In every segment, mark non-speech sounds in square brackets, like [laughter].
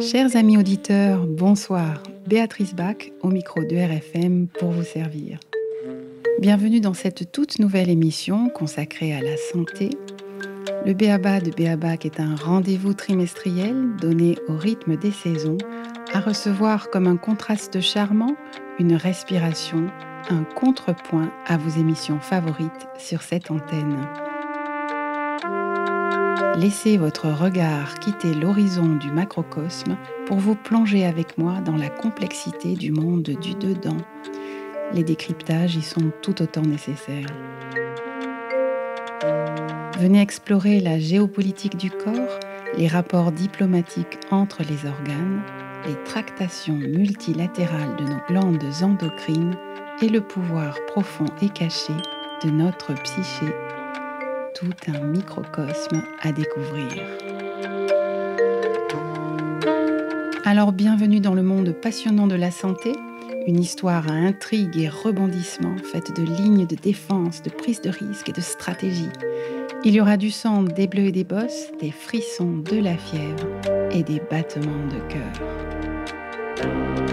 Chers amis auditeurs, bonsoir. Béatrice Bach au micro de RFM pour vous servir. Bienvenue dans cette toute nouvelle émission consacrée à la santé. Le Béaba de Béabac est un rendez-vous trimestriel donné au rythme des saisons, à recevoir comme un contraste charmant une respiration, un contrepoint à vos émissions favorites sur cette antenne. Laissez votre regard quitter l'horizon du macrocosme pour vous plonger avec moi dans la complexité du monde du dedans. Les décryptages y sont tout autant nécessaires. Venez explorer la géopolitique du corps, les rapports diplomatiques entre les organes, les tractations multilatérales de nos glandes endocrines et le pouvoir profond et caché de notre psyché tout un microcosme à découvrir. Alors bienvenue dans le monde passionnant de la santé, une histoire à intrigue et rebondissement faite de lignes de défense, de prise de risque et de stratégie. Il y aura du sang, des bleus et des bosses, des frissons, de la fièvre et des battements de cœur.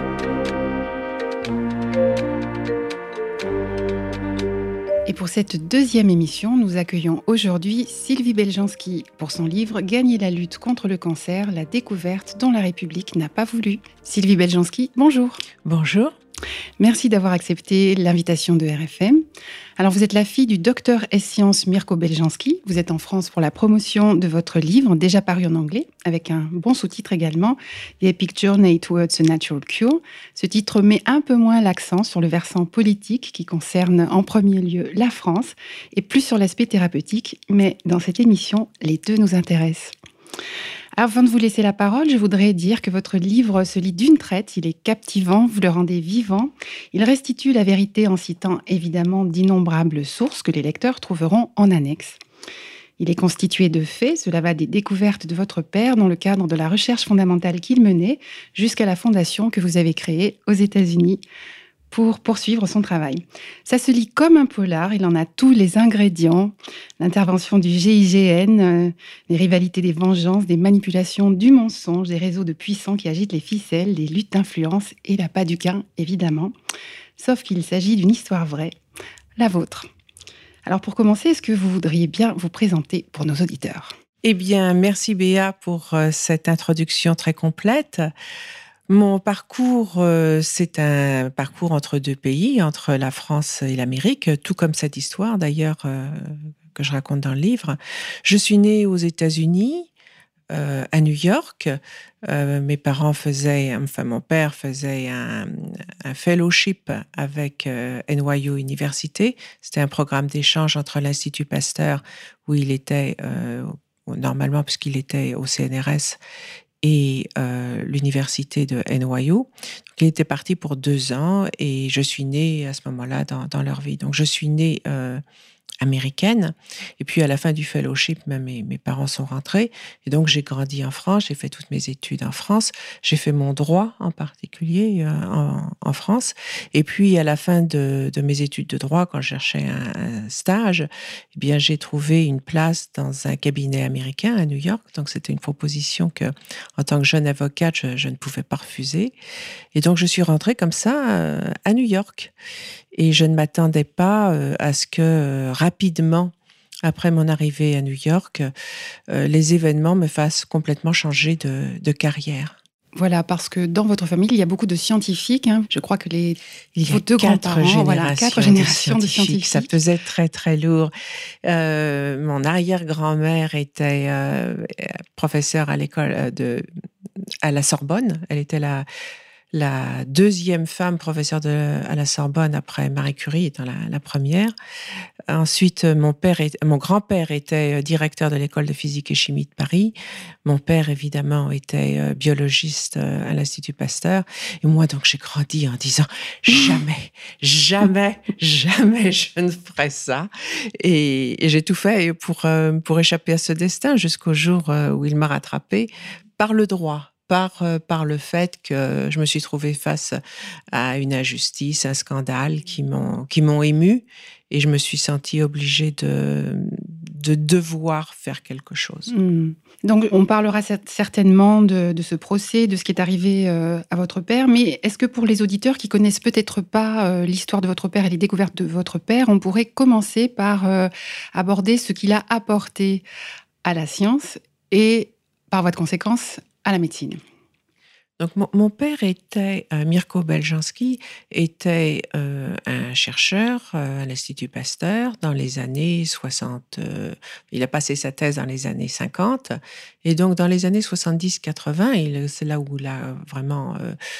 Et pour cette deuxième émission, nous accueillons aujourd'hui Sylvie Beljanski pour son livre Gagner la lutte contre le cancer, la découverte dont la République n'a pas voulu. Sylvie Beljanski, bonjour. Bonjour. Merci d'avoir accepté l'invitation de RFM. Alors, vous êtes la fille du docteur S-Sciences Mirko Beljanski. Vous êtes en France pour la promotion de votre livre, déjà paru en anglais, avec un bon sous-titre également, The Epic Journey Towards a Natural Cure. Ce titre met un peu moins l'accent sur le versant politique qui concerne en premier lieu la France et plus sur l'aspect thérapeutique. Mais dans cette émission, les deux nous intéressent. Avant de vous laisser la parole, je voudrais dire que votre livre se lit d'une traite, il est captivant, vous le rendez vivant, il restitue la vérité en citant évidemment d'innombrables sources que les lecteurs trouveront en annexe. Il est constitué de faits, cela va des découvertes de votre père dans le cadre de la recherche fondamentale qu'il menait jusqu'à la fondation que vous avez créée aux États-Unis pour poursuivre son travail. Ça se lit comme un polar, il en a tous les ingrédients, l'intervention du GIGN, euh, les rivalités des vengeances, des manipulations, du mensonge, des réseaux de puissants qui agitent les ficelles, les luttes d'influence et la pas du gain, évidemment. Sauf qu'il s'agit d'une histoire vraie, la vôtre. Alors pour commencer, est-ce que vous voudriez bien vous présenter pour nos auditeurs? Eh bien, merci Béa pour euh, cette introduction très complète. Mon parcours, euh, c'est un parcours entre deux pays, entre la France et l'Amérique, tout comme cette histoire d'ailleurs euh, que je raconte dans le livre. Je suis née aux États-Unis, euh, à New York. mes parents faisaient, enfin mon père faisait un, fellowship avec NYU Université. C'était un programme d'échange entre l'Institut Pasteur, où il était normalement puisqu'il était au CNRS et euh, l'université de NYU. Il était parti pour deux ans et je suis née à ce moment-là dans, dans leur vie. Donc, je suis née euh, américaine. Et puis à la fin du fellowship, même mes, parents sont rentrés. Et donc j'ai grandi en France, j'ai fait toutes mes études en France. J'ai fait mon droit en particulier euh, en, France. Et puis à la fin de, mes études de droit, quand je cherchais un, stage, eh bien j'ai trouvé une place dans un cabinet américain à New York. Donc c'était une proposition que, en tant que jeune avocate, je, je, ne pouvais pas refuser. Et donc je suis rentrée comme ça euh, à New York. Et je ne m'attendais pas euh, à ce que euh, rapidement, après mon arrivée à New York, euh, les événements me fassent complètement changer de, de carrière. Voilà, parce que dans votre famille, il y a beaucoup de scientifiques. Hein. Je crois que les il y a deux générations, voilà, quatre générations de, scientifiques. de, scientifiques. Ça pesait très très lourd. Euh, mon arrière-grand-mère était euh, professeure à l'école de à la Sorbonne. Elle était la la deuxième femme professeure de, à la Sorbonne après Marie Curie étant la, la première. Ensuite, mon père, est, mon grand-père était directeur de l'école de physique et chimie de Paris. Mon père, évidemment, était euh, biologiste euh, à l'Institut Pasteur. Et moi, donc, j'ai grandi en disant [laughs] jamais, jamais, jamais je ne ferai ça. Et, et j'ai tout fait pour, euh, pour échapper à ce destin jusqu'au jour où il m'a rattrapé par le droit par, euh, par le fait que je me suis trouvée face à une injustice, un scandale qui m'ont, qui m'ont ému et je me suis sentie obligée de, de devoir faire quelque chose. Hmm. Donc, on parlera certainement de, ce procès, de ce qui est arrivé euh, à votre père, mais est-ce que pour les auditeurs qui connaissent peut-être pas euh, l'histoire de votre père et les découvertes de votre père, on pourrait commencer par aborder ce qu'il a apporté à la science et, par voie de conséquence, à la médecine donc mon, père était, euh, Mirko Beljanski, était euh, un chercheur euh, à l'Institut Pasteur dans les années 60. il a passé sa thèse dans les années 50. Et donc dans les années 70-80, c'est là où il a vraiment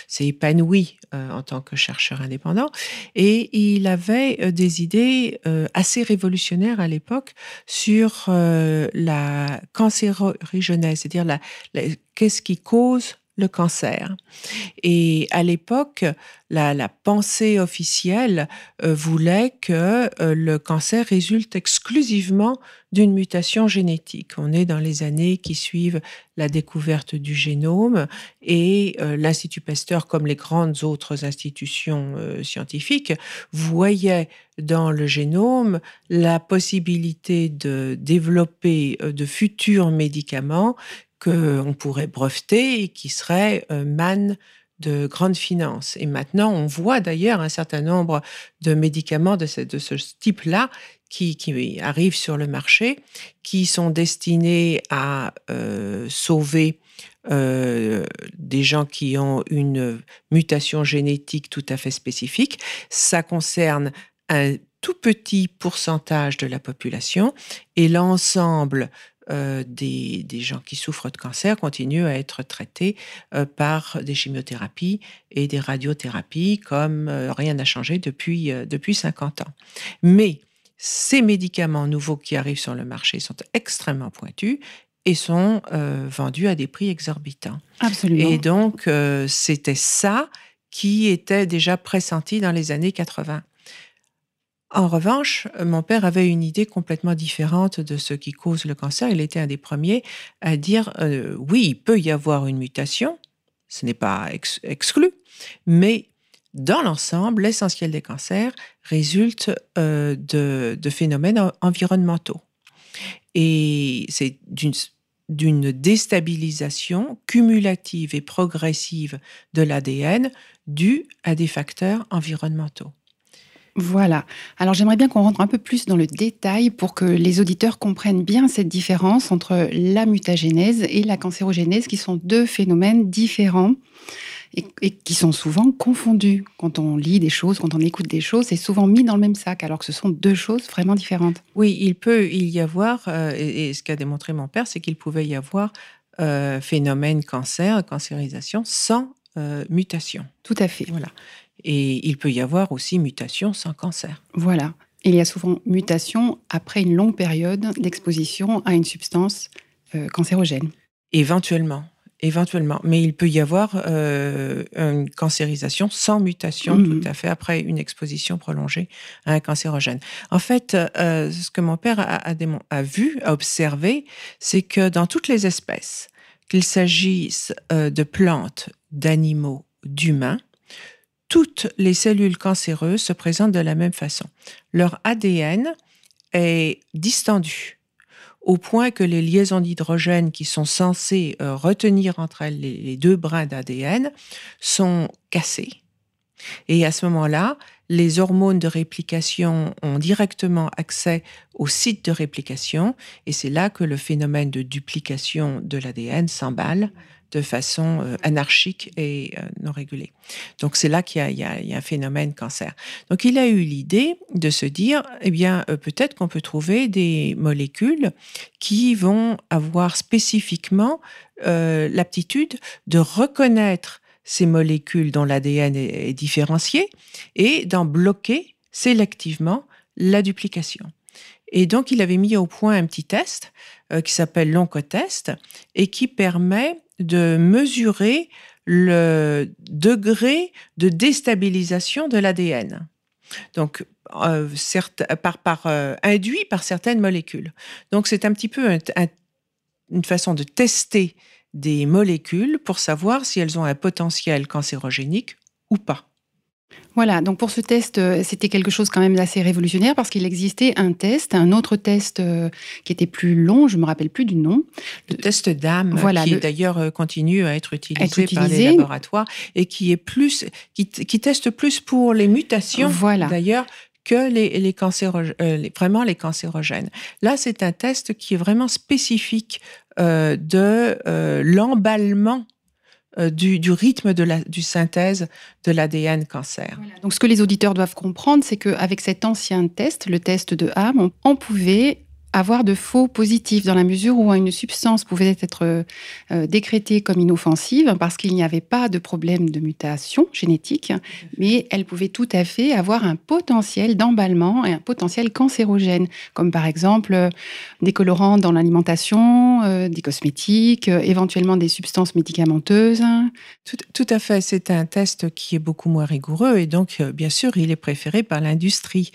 s'est épanoui en tant que chercheur indépendant. Et il avait des idées assez révolutionnaires à l'époque sur la cancérogénèse, c'est-à-dire la qu'est-ce qui cause le cancer. Et à l'époque, la, pensée officielle euh, voulait que euh, le cancer résulte exclusivement d'une mutation génétique. On est dans les années qui suivent la découverte du génome et euh, l'Institut Pasteur, comme les grandes autres institutions scientifiques, voyait dans le génome la possibilité de développer de futurs médicaments qu'on pourrait breveter et qui serait manne de grande finance. Et maintenant, on voit d'ailleurs un certain nombre de médicaments de ce, type-là qui, qui, arrivent sur le marché, qui sont destinés à euh, sauver euh, des gens qui ont une mutation génétique tout à fait spécifique. Ça concerne un tout petit pourcentage de la population et l'ensemble euh, des, gens qui souffrent de cancer continuent à être traités euh, par des chimiothérapies et des radiothérapies comme euh, rien n'a changé depuis, depuis 50 ans. Mais ces médicaments nouveaux qui arrivent sur le marché sont extrêmement pointus et sont vendus à des prix exorbitants. Absolument. Et donc, c'était ça qui était déjà pressenti dans les années 80. En revanche, mon père avait une idée complètement différente de ce qui cause le cancer. Il était un des premiers à dire euh, oui, il peut y avoir une mutation, ce n'est pas exclu, mais dans l'ensemble, l'essentiel des cancers résulte euh, de, phénomènes environnementaux. Et c'est d'une déstabilisation cumulative et progressive de l'ADN due à des facteurs environnementaux. Voilà. Alors j'aimerais bien qu'on rentre un peu plus dans le détail pour que les auditeurs comprennent bien cette différence entre la mutagénèse et la cancérogénèse, qui sont deux phénomènes différents et, qui sont souvent confondus. Quand on lit des choses, quand on écoute des choses, c'est souvent mis dans le même sac, alors que ce sont deux choses vraiment différentes. Oui, il peut y avoir, euh, et, ce qu'a démontré mon père, c'est qu'il pouvait y avoir euh, phénomène cancer, cancérisation, sans euh, mutation. Tout à fait. Voilà. Et il peut y avoir aussi mutation sans cancer. Voilà. Il y a souvent mutation après une longue période d'exposition à une substance euh, cancérogène. Éventuellement, éventuellement. Mais il peut y avoir euh, une cancérisation sans mutation mhm. tout à fait après une exposition prolongée à un cancérogène. En fait, euh, ce que mon père a, a, vu, a observé, c'est que dans toutes les espèces, qu'il s'agisse de plantes, d'animaux, d'humains, toutes les cellules cancéreuses se présentent de la même façon. Leur ADN est distendu au point que les liaisons d'hydrogène qui sont censées euh, retenir entre elles les, deux brins d'ADN sont cassées. Et à ce moment-là, les hormones de réplication ont directement accès au site de réplication et c'est là que le phénomène de duplication de l'ADN s'emballe de façon euh, anarchique et euh, non régulée. Donc c'est là qu'il y, a un phénomène cancer. Donc il a eu l'idée de se dire, eh bien euh, peut-être qu'on peut trouver des molécules qui vont avoir spécifiquement l'aptitude de reconnaître ces molécules dont l'ADN est, différencié et d'en bloquer sélectivement la duplication. Et donc, il avait mis au point un petit test qui s'appelle l'oncotest et qui permet de mesurer le degré de déstabilisation de l'ADN. Donc, euh, par, par euh, induit par certaines molécules. Donc, c'est un petit peu une façon de tester des molécules pour savoir si elles ont un potentiel cancérogénique ou pas. Voilà, donc pour ce test, euh, c'était quelque chose quand même d'assez révolutionnaire parce qu'il existait un test, un autre test euh, qui était plus long, je me rappelle plus du nom. Le, test d'âme, qui d'ailleurs euh, continue à être utilisé, par les laboratoires et qui est plus, qui, teste plus pour les mutations. Voilà. D'ailleurs, que les, les, vraiment les cancérogènes. Là, c'est un test qui est vraiment spécifique de l'emballement euh, du, rythme de la du synthèse de l'ADN cancer. Donc ce que les auditeurs doivent comprendre, c'est qu'avec cet ancien test, le test de Ham, on pouvait avoir de faux positifs dans la mesure où une substance pouvait être euh, décrétée comme inoffensive parce qu'il n'y avait pas de problème de mutation génétique, mais elle pouvait tout à fait avoir un potentiel d'emballement et un potentiel cancérogène, comme par exemple euh, des colorants dans l'alimentation, euh, des cosmétiques, éventuellement des substances médicamenteuses. Tout, tout à fait, c'est un test qui est beaucoup moins rigoureux et donc bien sûr il est préféré par l'industrie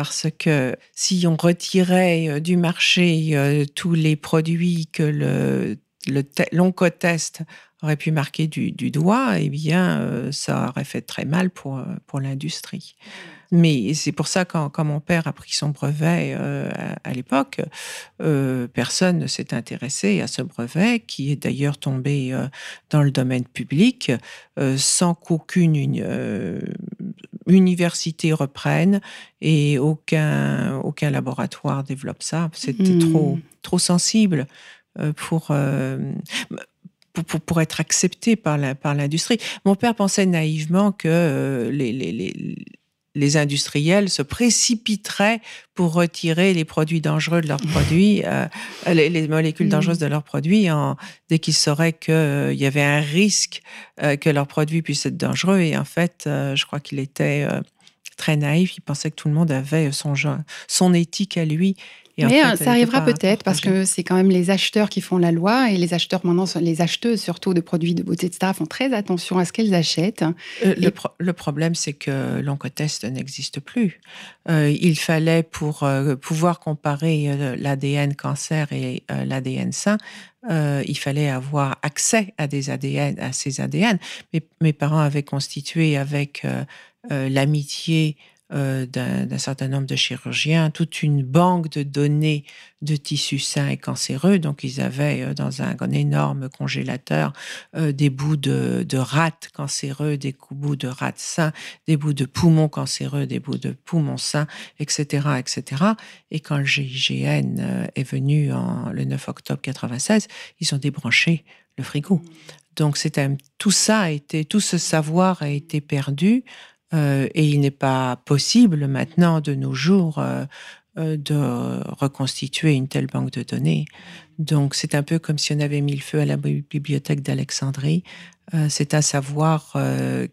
parce que si on retirait euh, du marché euh, tous les produits que le, l'oncotest aurait pu marquer du, doigt, eh bien, euh, ça aurait fait très mal pour, pour l'industrie. Mais c'est pour ça, quand, quand, mon père a pris son brevet à, l'époque, personne ne s'est intéressé à ce brevet, qui est d'ailleurs tombé dans le domaine public, sans qu'aucune université reprenne et aucun, aucun laboratoire développe ça. C'était hmm. trop, trop sensible euh, euh, pour, pour, pour, être accepté par l'industrie. Par Mon père pensait naïvement que euh, les, les, les, les, industriels se précipiteraient pour retirer les produits dangereux de leurs produits, [laughs] les, molécules hmm. dangereuses de leurs produits, en, dès qu'ils sauraient qu'il y avait un risque que leurs produits puissent être dangereux. Et en fait, je crois qu'il était très naïf. Il pensait que tout le monde avait son, son éthique à lui. Mais euh, ça arrivera peut-être parce que c'est quand même les acheteurs qui font la loi et les acheteurs maintenant, les acheteuses surtout de produits de beauté, etc., font très attention à ce qu'elles achètent. Euh, le, problème, c'est que l'oncotest n'existe plus. Euh, il fallait pour pouvoir comparer l'ADN cancer et l'ADN sain, il fallait avoir accès à des ADN, à ces ADN. Mais mes parents avaient constitué avec euh, l'amitié euh, d'un certain nombre de chirurgiens, toute une banque de données de tissus sains et cancéreux. Donc, ils avaient euh, dans un, énorme congélateur des bouts de, de rats cancéreux, des bouts de rats sains, des bouts de poumons cancéreux, des bouts de poumons sains, etc., etc. Et quand le GIGN est venu en, le 9 octobre 96, ils ont débranché le frigo. Donc, c'était tout ça a été, tout ce savoir a été perdu. Euh, et il n'est pas possible maintenant, de nos jours, euh, euh, de reconstituer une telle banque de données. Donc c'est un peu comme si on avait mis le feu à la bibliothèque d'Alexandrie. c'est un savoir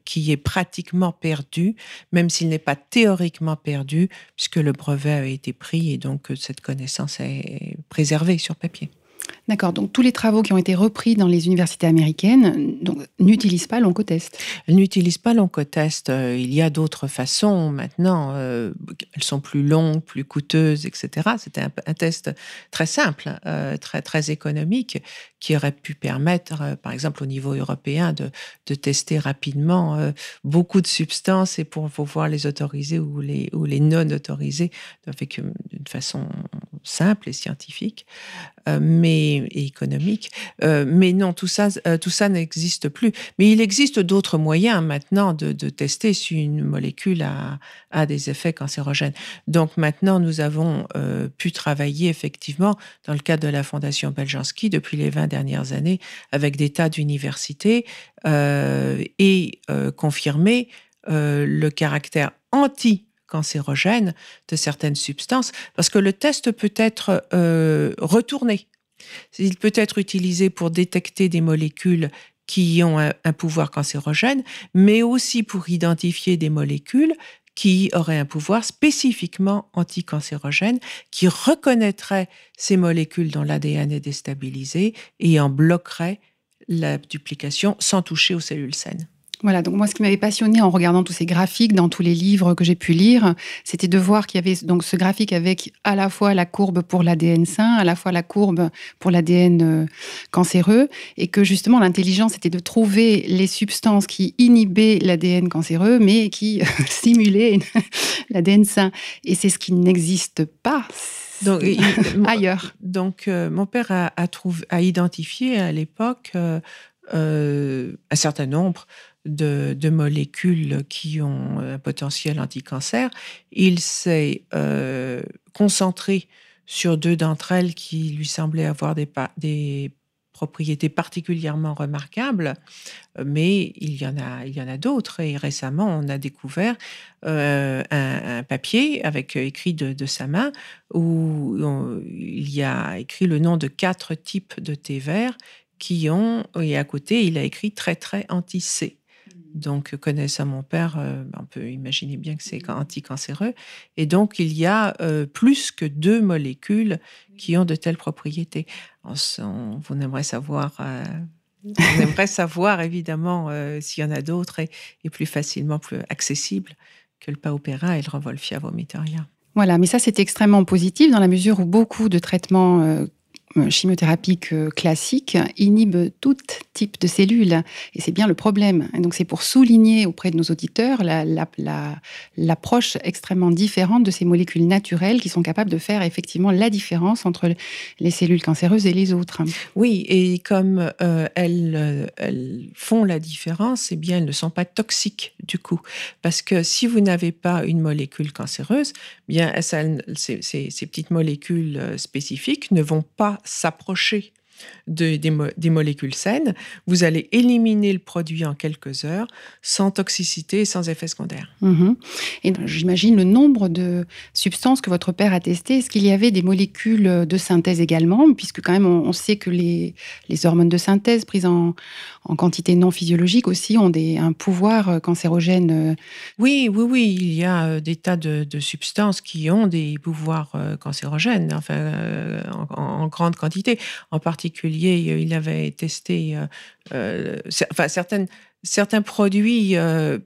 qui est pratiquement perdu, même s'il n'est pas théoriquement perdu, puisque le brevet a été pris et donc cette connaissance est préservée sur papier. D'accord. Donc tous les travaux qui ont été repris dans les universités américaines n'utilisent pas l'oncotest. Elles n'utilisent pas l'oncotest. Euh, il y a d'autres façons maintenant. Euh, elles sont plus longues, plus coûteuses, etc. C'était un, test très simple, euh, très très économique, qui aurait pu permettre, par exemple au niveau européen, de, tester rapidement beaucoup de substances et pour pouvoir les autoriser ou les non autoriser avec d'une façon simple et scientifique. mais et, économique. Euh, mais non, tout ça, euh, tout ça n'existe plus. Mais il existe d'autres moyens maintenant de, tester si une molécule a, des effets cancérogènes. Donc maintenant, nous avons euh, pu travailler effectivement dans le cadre de la Fondation Beljanski depuis les 20 dernières années avec des tas d'universités et confirmer le caractère anti cancérogène de certaines substances, parce que le test peut être retourné. Il peut être utilisé pour détecter des molécules qui ont un, pouvoir cancérogène, mais aussi pour identifier des molécules qui auraient un pouvoir spécifiquement anticancérogène, qui reconnaîtraient ces molécules dont l'ADN est déstabilisé et en bloquerait la duplication sans toucher aux cellules saines. Voilà, donc moi, ce qui m'avait passionné en regardant tous ces graphiques dans tous les livres que j'ai pu lire, c'était de voir qu'il y avait donc ce graphique avec à la fois la courbe pour l'ADN sain, à la fois la courbe pour l'ADN euh, cancéreux, et que justement l'intelligence était de trouver les substances qui inhibaient l'ADN cancéreux, mais qui [laughs] stimulaient l'ADN [laughs] sain. Et c'est ce qui n'existe pas. Donc, [laughs] ailleurs. Donc, euh, mon père a, a identifié à l'époque euh, un certain nombre de, molécules qui ont un potentiel anticancer. Il s'est euh, concentré sur deux d'entre elles qui lui semblaient avoir des, propriétés particulièrement remarquables, mais il y en a, il y en a d'autres. Et récemment, on a découvert euh, un, papier avec écrit de, sa main où il y a écrit le nom de quatre types de thé vert qui ont, et à côté, il a écrit très très anti-C. Donc, connaissant mon père, euh, on peut imaginer bien que c'est anticancéreux. Et donc, il y a euh, plus que deux molécules qui ont de telles propriétés. On, on, aimerait savoir, euh, [laughs] on aimerait savoir évidemment s'il y en a d'autres et, plus facilement plus accessibles que le paupéra et le revolfia vomitoria. Voilà, mais ça c'est extrêmement positif dans la mesure où beaucoup de traitements euh, chimiothérapie classique inhibe tout type de cellules. Et c'est bien le problème. Donc c'est pour souligner auprès de nos auditeurs l'approche la, extrêmement différente de ces molécules naturelles qui sont capables de faire effectivement la différence entre les cellules cancéreuses et les autres. Oui, et comme euh, elles, font la différence, eh bien elles ne sont pas toxiques du coup. Parce que si vous n'avez pas une molécule cancéreuse, eh bien ces, ces petites molécules euh, spécifiques ne vont pas s'approcher de, des, molécules saines, vous allez éliminer le produit en quelques heures sans toxicité et sans effet secondaire. Mhm. Et j'imagine le nombre de substances que votre père a testées. Est-ce qu'il y avait des molécules de synthèse également? Puisque quand même, on, sait que les, les, hormones de synthèse prises en, en, quantité non physiologique aussi ont des, un pouvoir cancérogène. Oui, oui, oui. Il y a euh, des tas de, substances qui ont des pouvoirs euh, cancérogènes, enfin, euh, en, en grande quantité. En particulier, il avait testé euh, euh, enfin, certains produits euh,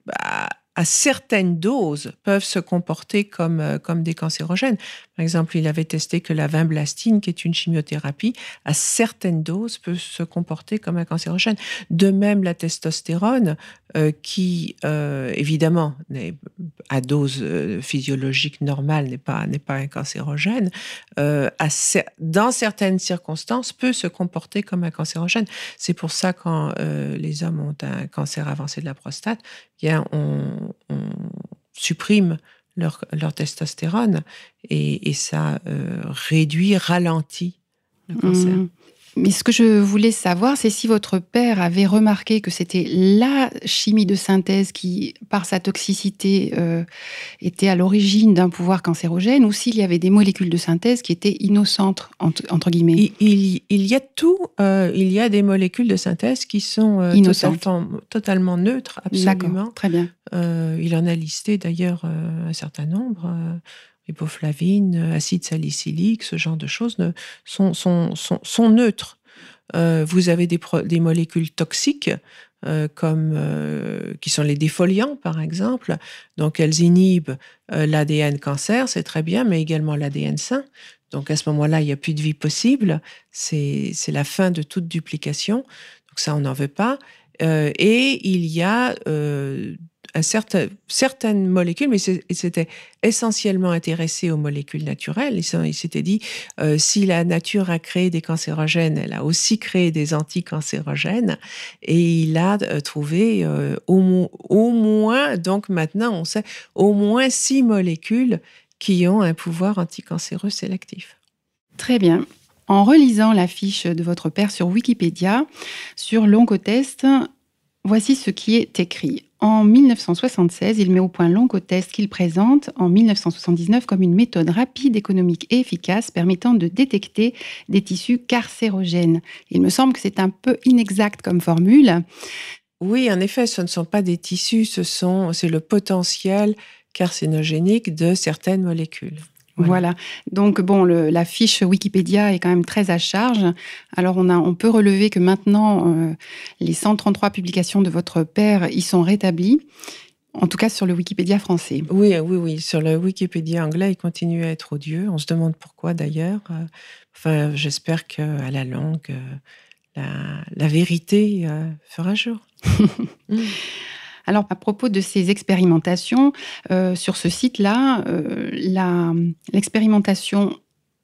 à certaines doses peuvent se comporter comme des cancérogènes. Par exemple, il avait testé que la vinblastine, qui est une chimiothérapie, à certaines doses peut se comporter comme un cancérogène. De même, la testostérone, qui évidemment à dose physiologique normale n'est pas pas un cancérogène, dans certaines circonstances peut se comporter comme un cancérogène. C'est pour ça quand les hommes ont un cancer avancé de la prostate, bien on on supprime leur, testostérone et, ça euh, réduit, ralentit le cancer. Mmh. Mais ce que je voulais savoir, c'est si votre père avait remarqué que c'était la chimie de synthèse qui, par sa toxicité, euh, était à l'origine d'un pouvoir cancérogène, ou s'il y avait des molécules de synthèse qui étaient innocentes, entre, guillemets. Il, y a tout. Euh, il y a des molécules de synthèse qui sont euh, totalement, totalement, neutres, absolument. Très bien. il en a listé d'ailleurs un certain nombre riboflavine, acide salicylique, ce genre de choses sont, neutres. Euh, vous avez des, molécules toxiques euh, comme euh, qui sont les défoliants par exemple. Donc elles inhibent l'ADN cancer, c'est très bien, mais également l'ADN sain. Donc à ce moment-là, il n'y a plus de vie possible. C'est la fin de toute duplication. Donc ça, on n'en veut pas. et il y a certain, certaines molécules, mais il s'était essentiellement intéressé aux molécules naturelles. Il s'était dit, euh, si la nature a créé des cancérogènes, elle a aussi créé des anticancérogènes. Et il a euh, trouvé euh, au, au moins, donc maintenant on sait, au moins six molécules qui ont un pouvoir anticancéreux sélectif. Très bien. En relisant la fiche de votre père sur Wikipédia, sur l'oncotest, voici ce qui est écrit. En 1976, il met au point l'oncotest qu'il présente en 1979 comme une méthode rapide, économique et efficace permettant de détecter des tissus carcérogènes. Il me semble que c'est un peu inexact comme formule. Oui, en effet, ce ne sont pas des tissus, ce sont c'est le potentiel carcinogénique de certaines molécules. Voilà. Donc, bon, la fiche Wikipédia est quand même très à charge. Alors, on, a, on peut relever que maintenant, euh, les 133 publications de votre père y sont rétablies. En tout cas, sur le Wikipédia français. Oui, oui, oui. Sur le Wikipédia anglais, il continue à être odieux. On se demande pourquoi d'ailleurs. Euh, enfin, j'espère qu'à la longue, euh, la, vérité fera jour. [laughs] Mm. Alors, à propos de ces expérimentations, euh, sur ce site-là, euh, l'expérimentation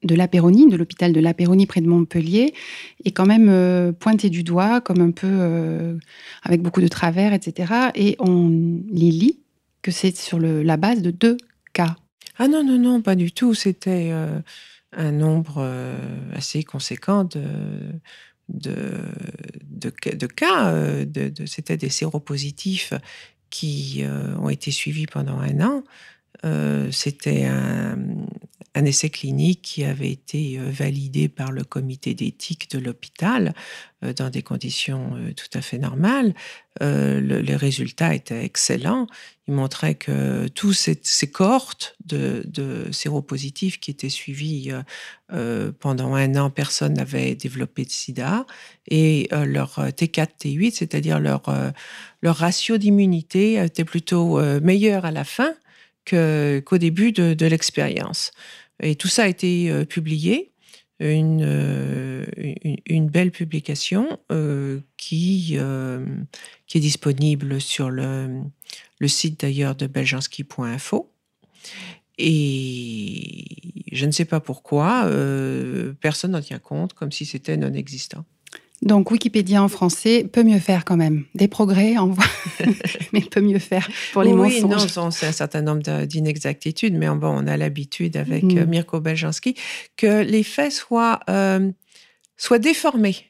de l'Apéronie, de l'hôpital de l'Apéronie près de Montpellier, est quand même euh, pointée du doigt, comme un peu avec beaucoup de travers, etc. Et on lit que c'est sur la base de deux cas. Ah non, non, non, pas du tout. C'était un nombre assez conséquent de de, cas, euh, c'était des séropositifs qui euh, ont été suivis pendant un an. Euh, c'était un, un, essai clinique qui avait été validé par le comité d'éthique de l'hôpital dans des conditions tout à fait normales. les résultats étaient excellents. Ils montraient que tous ces, ces cohortes de, séropositifs qui étaient suivis pendant un an, personne n'avait développé de sida. Et leur T4, T8, c'est-à-dire leur, leur ratio d'immunité était plutôt meilleur à la fin qu'au début de, l'expérience. Et tout ça a été euh, publié, une, euh, une, belle publication euh, qui, est disponible sur le, site d'ailleurs de beljanski.info. Et je ne sais pas pourquoi, personne n'en tient compte, comme si c'était non existant. Donc Wikipédia en français peut mieux faire quand même. Des progrès, en [laughs] mais peut mieux faire pour les oui, mensonges. Oui, non, c'est un certain nombre d'inexactitudes, mais bon, on a l'habitude avec mm. Mirko Beljanski que les faits soient, euh, soient déformés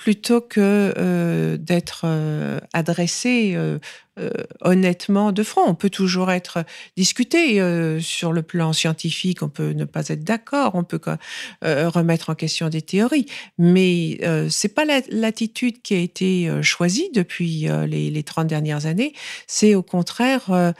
plutôt que euh, d'être euh, adressé euh, honnêtement de front. On peut toujours être discuté sur le plan scientifique, on peut ne pas être d'accord, on peut remettre en question des théories, mais c'est pas l'attitude qui a été choisie depuis les, les 30 dernières années, c'est au contraire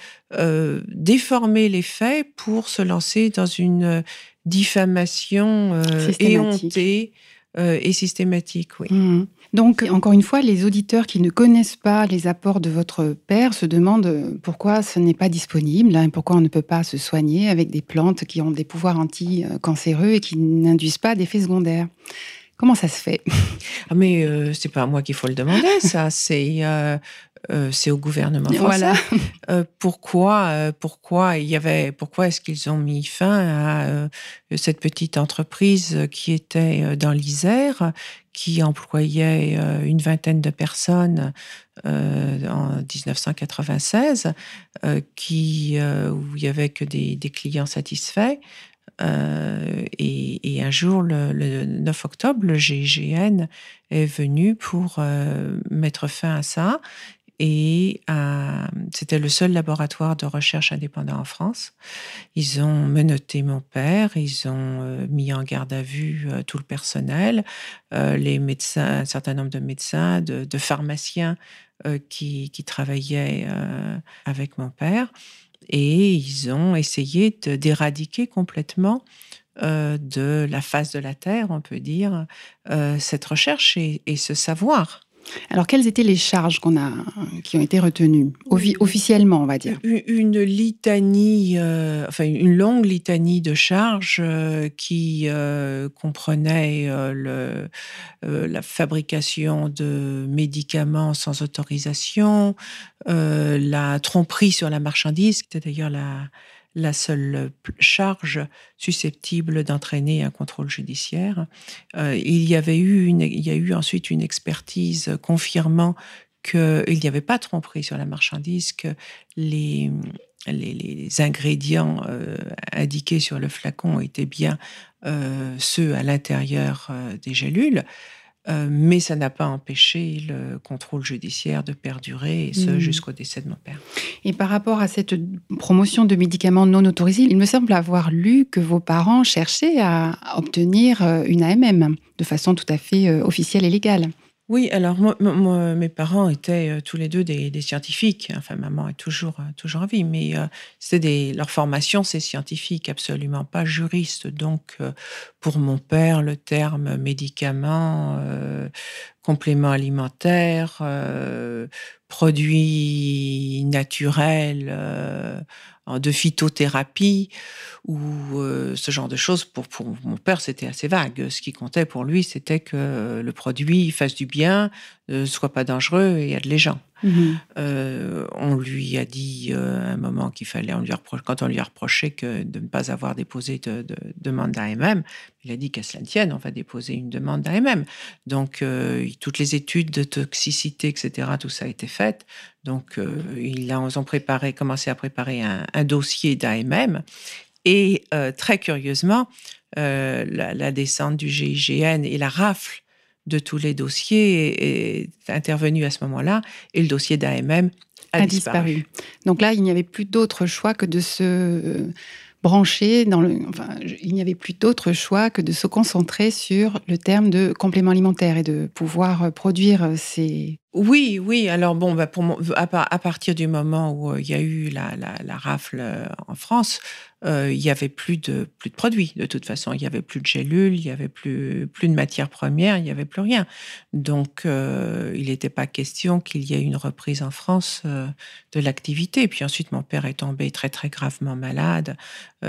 déformer les faits pour se lancer dans une diffamation éhontée euh, et systématique, oui. Mmh. Donc, encore une fois, les auditeurs qui ne connaissent pas les apports de votre père se demandent pourquoi ce n'est pas disponible, hein, pourquoi on ne peut pas se soigner avec des plantes qui ont des pouvoirs anti-cancéreux et qui n'induisent pas d'effets secondaires. Comment ça se fait? Ah Mais euh, c'est pas à moi qu'il faut le demander, ça. [laughs] C'est euh, euh, c'est au gouvernement français. Euh, pourquoi, euh, pourquoi il y avait, pourquoi est-ce qu'ils ont mis fin à cette petite entreprise qui était dans l'Isère, qui employait une vingtaine de personnes en 1996, qui où il y avait que des, clients satisfaits. et, un jour, le, le, 9 octobre, le GIGN est venu pour mettre fin à ça et euh, c'était le seul laboratoire de recherche indépendant en France. Ils ont menotté mon père, ils ont euh, mis en garde à vue euh, tout le personnel, les médecins, un certain nombre de médecins, de, pharmaciens qui, qui, travaillaient avec mon père, et ils ont essayé d'éradiquer complètement de la face de la Terre, on peut dire, cette recherche et ce savoir. Alors, quelles étaient les charges qu'on a, qui ont été retenues, officiellement, on va dire. Une litanie, euh, enfin une longue litanie de charges euh, qui euh, comprenait le, la fabrication de médicaments sans autorisation, la tromperie sur la marchandise, c'était d'ailleurs la, la seule charge susceptible d'entraîner un contrôle judiciaire. Euh, il y avait eu une, il y a eu ensuite une expertise confirmant qu'il n'y avait pas de tromperie sur la marchandise, que les, les, ingrédients euh, indiqués sur le flacon étaient bien euh, ceux à l'intérieur des gélules. Euh, mais ça n'a pas empêché le contrôle judiciaire de perdurer, et ce hmm. jusqu'au décès de mon père. Et par rapport à cette promotion de médicaments non autorisés, il me semble avoir lu que vos parents cherchaient à obtenir euh, une AMM de façon tout à fait euh, officielle et légale. Oui, alors mes parents étaient euh, tous les deux des, scientifiques. Enfin, maman est toujours euh, toujours en vie, mais euh, c'était leur formation, c'est scientifique, absolument pas juriste. Donc, pour mon père, le terme médicament, complément alimentaire, produit naturel de phytothérapie ou euh, ce genre de choses. Pour, pour mon père, c'était assez vague. Ce qui comptait pour lui, c'était que le produit fasse du bien, ne soit pas dangereux et aide les gens. Mhm. Euh, on lui a dit euh, à un moment qu'il fallait, on lui quand on lui a reproché que de ne pas avoir déposé de, demande d'AMM, il a dit qu'à cela tienne, on va déposer une demande d'AMM. Donc, toutes les études de toxicité, etc., tout ça a été fait. Donc, ils ont préparé, commencé à préparer un, un dossier d'AMM et euh, très curieusement, euh, la, descente du GIGN et la rafle de tous les dossiers est, intervenue à ce moment-là, et le dossier d'AMM a, disparu. Donc là, il n'y avait plus d'autre choix que de se brancher dans le. Enfin, il n'y avait plus d'autre choix que de se concentrer sur le terme de complément alimentaire et de pouvoir produire ces oui, oui. Alors bon, bah pour à, partir du moment où euh, il y a eu la, rafle euh, en France, euh, il y avait plus de plus de produits. De toute façon, il y avait plus de gélules, il y avait plus plus de matières premières, il y avait plus rien. Donc, il n'était pas question qu'il y ait une reprise en France de l'activité. Puis ensuite, mon père est tombé très très gravement malade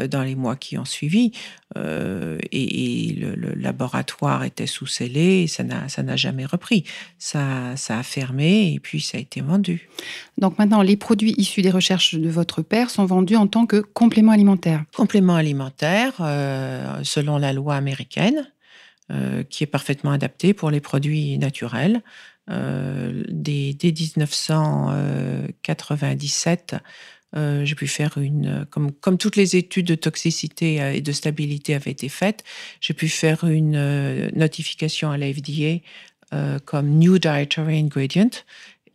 dans les mois qui ont suivi, et, le, laboratoire était sous scellé. Et ça n'a ça n'a jamais repris. Ça ça a fermé et puis ça a été vendu. Donc maintenant, les produits issus des recherches de votre père sont vendus en tant que complément alimentaire. Complément alimentaire, euh, selon la loi américaine, euh, qui est parfaitement adaptée pour les produits naturels. Euh, dès, 1997, j'ai pu faire une, comme, comme toutes les études de toxicité et de stabilité avaient été faites, j'ai pu faire une notification à la FDA comme New Dietary Ingredient.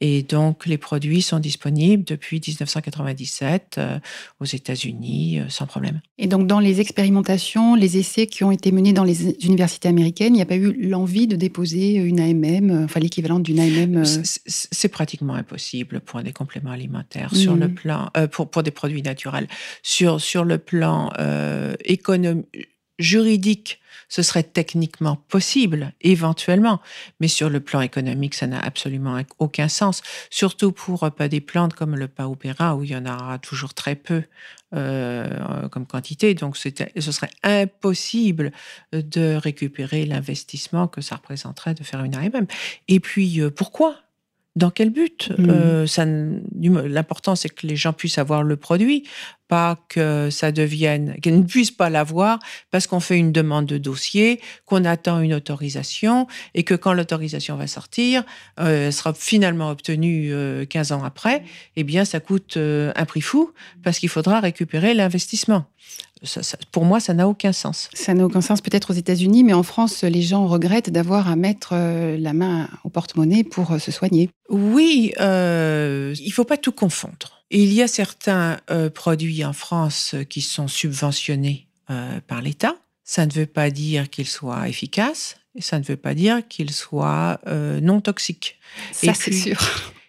Et donc, les produits sont disponibles depuis 1997 euh, aux États-Unis euh, sans problème. Et donc, dans les expérimentations, les essais qui ont été menés dans les universités américaines, il n'y a pas eu l'envie de déposer une AMM, enfin l'équivalent d'une AMM C'est pratiquement impossible pour des compléments alimentaires sur le mmh. plan, pour, pour des produits naturels. Sur, sur le plan économique, juridique, ce serait techniquement possible, éventuellement, mais sur le plan économique, ça n'a absolument aucun sens. Surtout pour euh, pas des plantes comme le paupéra, où il y en aura toujours très peu euh, comme quantité. Donc, ce serait impossible de récupérer l'investissement que ça représenterait de faire une AMM. Et puis, euh, pourquoi? Dans quel but? Mmh. euh, L'important, c'est que les gens puissent avoir le produit, pas que ça devienne, qu'ils ne puissent pas l'avoir parce qu'on fait une demande de dossier, qu'on attend une autorisation et que quand l'autorisation va sortir, euh, elle sera finalement obtenue 15 euh, ans après, eh bien, ça coûte un prix fou parce qu'il faudra récupérer l'investissement pour moi, ça n'a aucun sens. Ça n'a aucun sens peut-être aux États-Unis, mais en France, les gens regrettent d'avoir à mettre euh, la main au porte-monnaie pour euh, se soigner. Oui, euh, il ne faut pas tout confondre. Il y a certains produits en France qui sont subventionnés par l'État. Ça ne veut pas dire qu'ils soient efficaces, et ça ne veut pas dire qu'ils soient non toxiques. Ça, c'est sûr.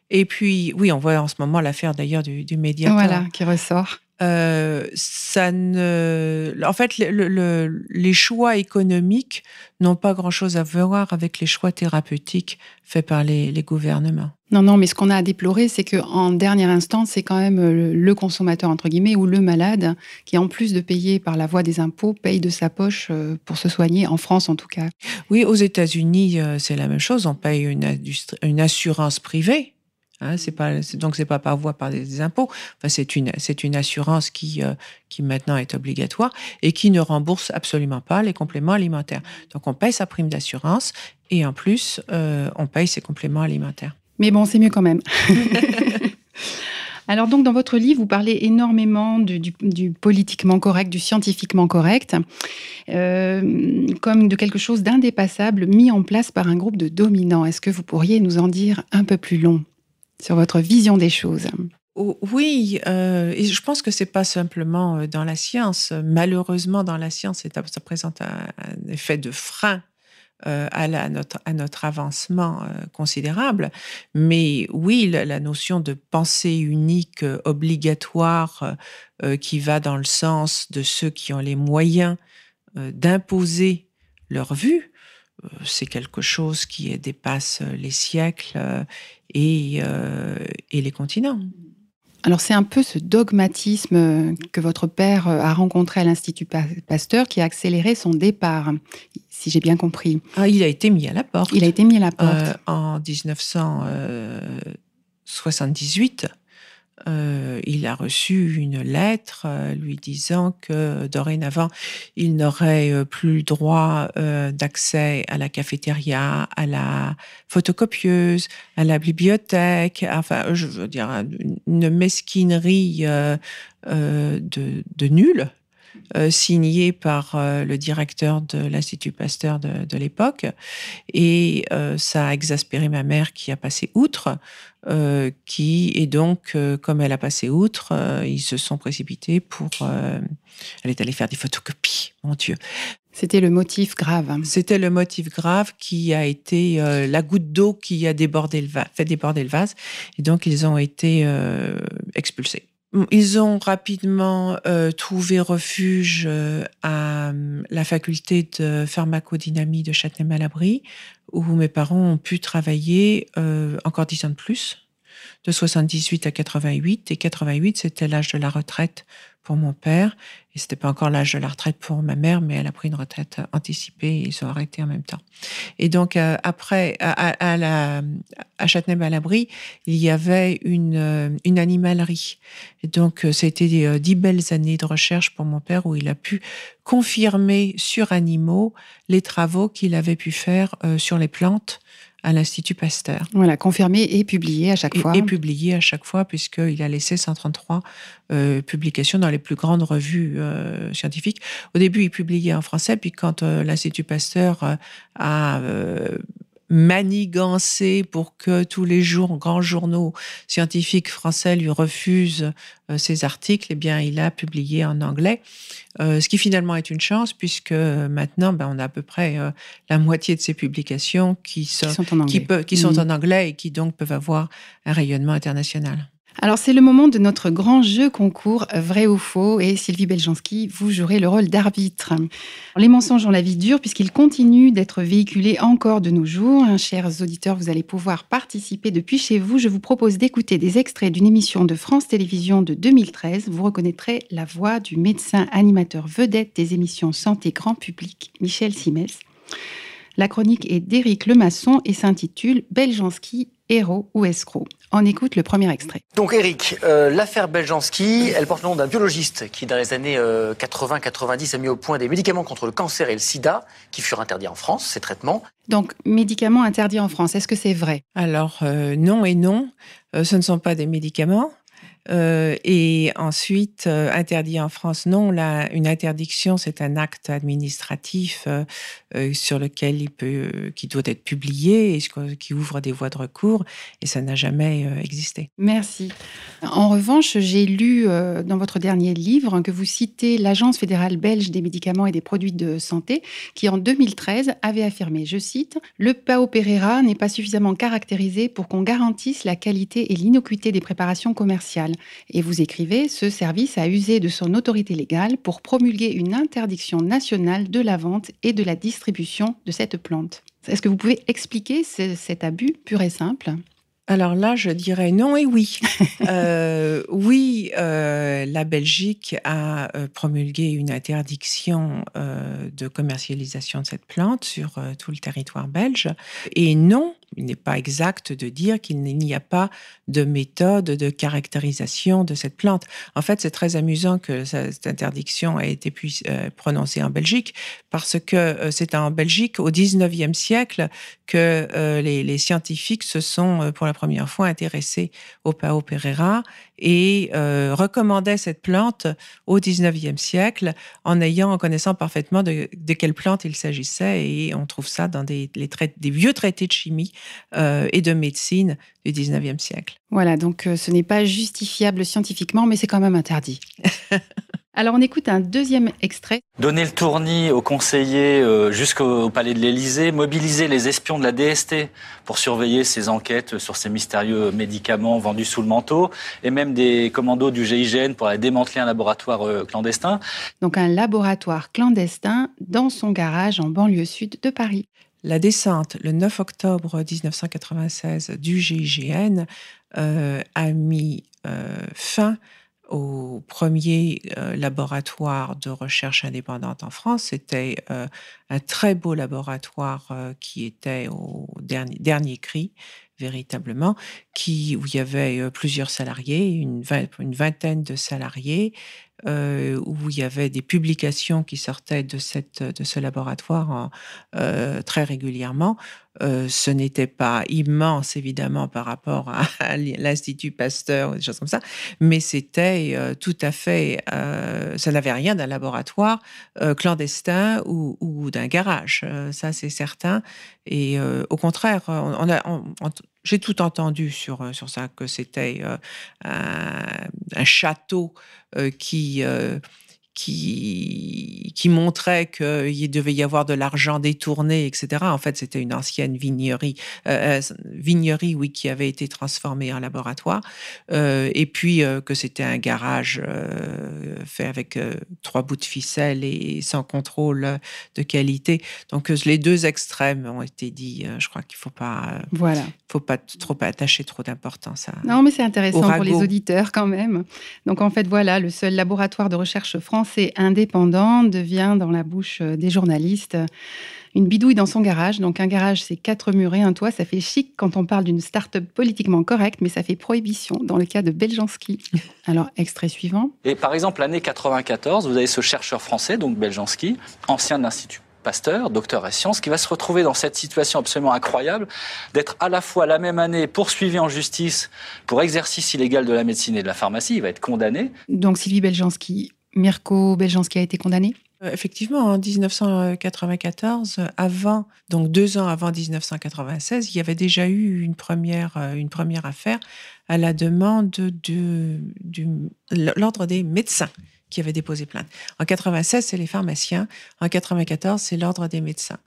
Et puis, oui, on voit en ce moment l'affaire d'ailleurs du, du médiateur. Voilà, qui ressort. Euh, ça ne, en fait, les choix économiques n'ont pas grand-chose à voir avec les choix thérapeutiques faits par les, gouvernements. Non, non, mais ce qu'on a à déplorer, c'est qu'en dernière instance, c'est quand même le, consommateur, entre guillemets, ou le malade, qui en plus de payer par la voie des impôts, paye de sa poche euh, pour se soigner, en France en tout cas. Oui, aux États-Unis, euh, c'est la même chose. On paye une, une assurance privée Hein, c'est pas, donc c'est pas par voie par des, impôts. C'est une, c'est une assurance qui, euh, qui maintenant est obligatoire et qui ne rembourse absolument pas les compléments alimentaires. Donc on paye sa prime d'assurance et en plus euh, on paye ses compléments alimentaires. Mais bon, c'est mieux quand même. [laughs] Alors donc dans votre livre, vous parlez énormément du, politiquement correct, du scientifiquement correct, euh, comme de quelque chose d'indépassable mis en place par un groupe de dominants. Est-ce que vous pourriez nous en dire un peu plus long? Sur votre vision des choses. Oui, euh, et je pense que c'est pas simplement euh, dans la science. Malheureusement, dans la science, ça présente un, effet de frein notre, à, notre, avancement considérable. Mais oui, la, notion de pensée unique obligatoire qui va dans le sens de ceux qui ont les moyens d'imposer leur vue, c'est quelque chose qui dépasse les siècles et, et les continents. Alors c'est un peu ce dogmatisme que votre père a rencontré à l'Institut Pasteur qui a accéléré son départ, si j'ai bien compris. Ah, il a été mis à la porte. Il a été mis à la porte. Euh, en 1978, euh, il a reçu une lettre euh, lui disant que dorénavant, il n'aurait euh, plus droit d'accès à la cafétéria, à la photocopieuse, à la bibliothèque, enfin, je veux dire, une mesquinerie de, de nul. Signé par le directeur de l'Institut Pasteur de, de l'époque. Et ça a exaspéré ma mère qui a passé outre. Euh, qui et donc euh, comme elle a passé outre, euh, ils se sont précipités pour. elle est allée faire des photocopies, mon Dieu. C'était le motif grave. C'était le motif grave qui a été la goutte d'eau qui a débordé le fait déborder le vase, et donc ils ont été expulsés. Ils ont rapidement trouvé refuge à la faculté de pharmacodynamie de Châtenay-Malabry, où mes parents ont pu travailler euh, encore dix ans de plus, de 78 à 88. Et 88, c'était l'âge de la retraite pour mon père. Et c'était pas encore l'âge de la retraite pour ma mère, mais elle a pris une retraite anticipée et ils ont arrêté en même temps. Et donc, euh, après, à, à, la, à Châtenay-Malabry, il y avait une, euh, une animalerie. Et donc, a été dix belles années de recherche pour mon père où il a pu confirmer sur animaux les travaux qu'il avait pu faire euh, sur les plantes à l'Institut Pasteur. Voilà, confirmé et publié à chaque fois. Et publié à chaque fois, puisqu'il a laissé 133 euh, publications dans les plus grandes revues euh, scientifiques. Au début, il publiait en français, puis quand euh, l'Institut Pasteur a manigancé pour que tous les jours, grands journaux scientifiques français lui refusent ses articles, eh bien, il a publié en anglais. Euh, ce qui finalement est une chance puisque maintenant, ben, on a à peu près euh, la moitié de ces publications qui sont, en anglais. Qui, sont mmh. en anglais et qui donc peuvent avoir un rayonnement international. Alors c'est le moment de notre grand jeu concours vrai ou faux et Sylvie Beljanski, vous jouerez le rôle d'arbitre. Les mensonges ont la vie dure puisqu'ils continuent d'être véhiculés encore de nos jours. Hein, chers auditeurs, vous allez pouvoir participer depuis chez vous. Je vous propose d'écouter des extraits d'une émission de France Télévisions de 2013. Vous reconnaîtrez la voix du médecin animateur vedette des émissions Santé Grand Public, Michel Simès. La chronique est d'Éric Lemasson et s'intitule Beljanski héros ou escroc. On écoute le premier extrait. Donc Eric, euh, l'affaire Beljanski, elle porte le nom d'un biologiste qui, dans les années 80-90, euh, a mis au point des médicaments contre le cancer et le sida qui furent interdits en France, ces traitements. Donc, médicaments interdits en France, est-ce que c'est vrai? Alors, euh, non et non. ce ne sont pas des médicaments. Euh, et ensuite, euh, interdit en France, non. Là, une interdiction, c'est un acte administratif euh, sur lequel il peut, qui doit être publié et qui ouvre des voies de recours. Et ça n'a jamais existé. Merci. En revanche, j'ai lu dans votre dernier livre que vous citez l'Agence fédérale belge des médicaments et des produits de santé, qui en 2013 avait affirmé, je cite, le PAO Pereira n'est pas suffisamment caractérisé pour qu'on garantisse la qualité et l'innocuité des préparations commerciales. Et vous écrivez, ce service a usé de son autorité légale pour promulguer une interdiction nationale de la vente et de la distribution de cette plante. Est-ce que vous pouvez expliquer cet abus pur et simple? Alors là, je dirais non et oui. [laughs] Euh, oui, euh, la Belgique a euh, promulgué une interdiction de commercialisation de cette plante sur tout le territoire belge. Et non, il n'est pas exact de dire qu'il n'y a pas de méthode de caractérisation de cette plante. En fait, c'est très amusant que cette interdiction ait été euh, prononcée en Belgique, parce que euh, c'est en Belgique, au 19e siècle, que euh, les, scientifiques se sont pour la première fois intéressés au Pao Pereira et recommandaient cette plante au 19e siècle en ayant, en connaissant parfaitement de, quelle plante il s'agissait. Et on trouve ça dans des, des vieux traités de chimie euh, et de médecine du 19e siècle. Voilà, donc euh, ce n'est pas justifiable scientifiquement, mais c'est quand même interdit. [laughs] Alors on écoute un deuxième extrait. Donner le tournis aux conseillers euh, jusqu'au palais de l'Élysée, mobiliser les espions de la DST pour surveiller ces enquêtes sur ces mystérieux médicaments vendus sous le manteau, et même des commandos du GIGN pour aller démanteler un laboratoire euh, clandestin. Donc un laboratoire clandestin dans son garage en banlieue sud de Paris. La descente le 9 octobre 1996 du GIGN euh, a mis fin au premier euh, laboratoire de recherche indépendante en France. C'était euh, un très beau laboratoire euh, qui était au dernier, dernier cri, véritablement, qui, où il y avait plusieurs salariés, une vingtaine de salariés, euh, où il y avait des publications qui sortaient de, cette, de ce laboratoire euh, très régulièrement. Euh, ce n'était pas immense, évidemment, par rapport à, [laughs] l'Institut Pasteur ou des choses comme ça, mais c'était tout à fait... ça n'avait rien d'un laboratoire clandestin ou d'un garage, ça c'est certain. Et au contraire, on, a... j'ai tout entendu sur, sur ça, que c'était un, un, château euh, qui euh, qui, qui montrait qu'il devait y avoir de l'argent détourné, etc. En fait, c'était une ancienne vignerie, euh, euh, vignerie, oui, qui avait été transformée en laboratoire. Euh, et puis que c'était un garage fait avec trois bouts de ficelle et sans contrôle de qualité. Donc les deux extrêmes ont été dits. je crois qu'il faut pas, voilà, faut pas trop attacher trop d'importance à. Non, mais c'est intéressant pour les auditeurs quand même. Donc en fait, voilà, le seul laboratoire de recherche français c'est indépendant devient dans la bouche euh, des journalistes une bidouille dans son garage. Donc un garage, c'est quatre murs et un toit. Ça fait chic quand on parle d'une start-up politiquement correcte, mais ça fait prohibition dans le cas de Beljanski. [laughs] Alors, extrait suivant. Et par exemple, l'année 94, vous avez ce chercheur français, donc Beljanski, ancien de l'Institut Pasteur, docteur en sciences, qui va se retrouver dans cette situation absolument incroyable d'être à la fois la même année poursuivi en justice pour exercice illégal de la médecine et de la pharmacie. Il va être condamné. Donc Sylvie Beljanski Mirko Beljanski a été condamné? Euh, Effectivement, en 1994, avant, donc deux ans avant 1996, il y avait déjà eu une première, euh, une première affaire à la demande de, l'ordre des médecins qui avait déposé plainte. En 96, c'est les pharmaciens. En 94, c'est l'ordre des médecins.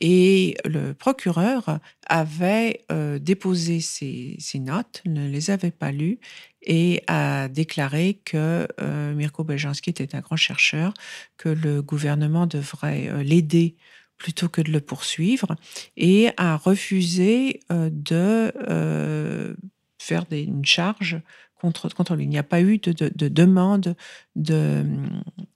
Et le procureur avait euh, déposé ces, notes, ne les avait pas lues et a déclaré que euh, Mirko Beljanski était un grand chercheur, que le gouvernement devrait euh, l'aider plutôt que de le poursuivre, et a refusé de faire une charge contre, contre lui. Il n'y a pas eu de, de, demande de,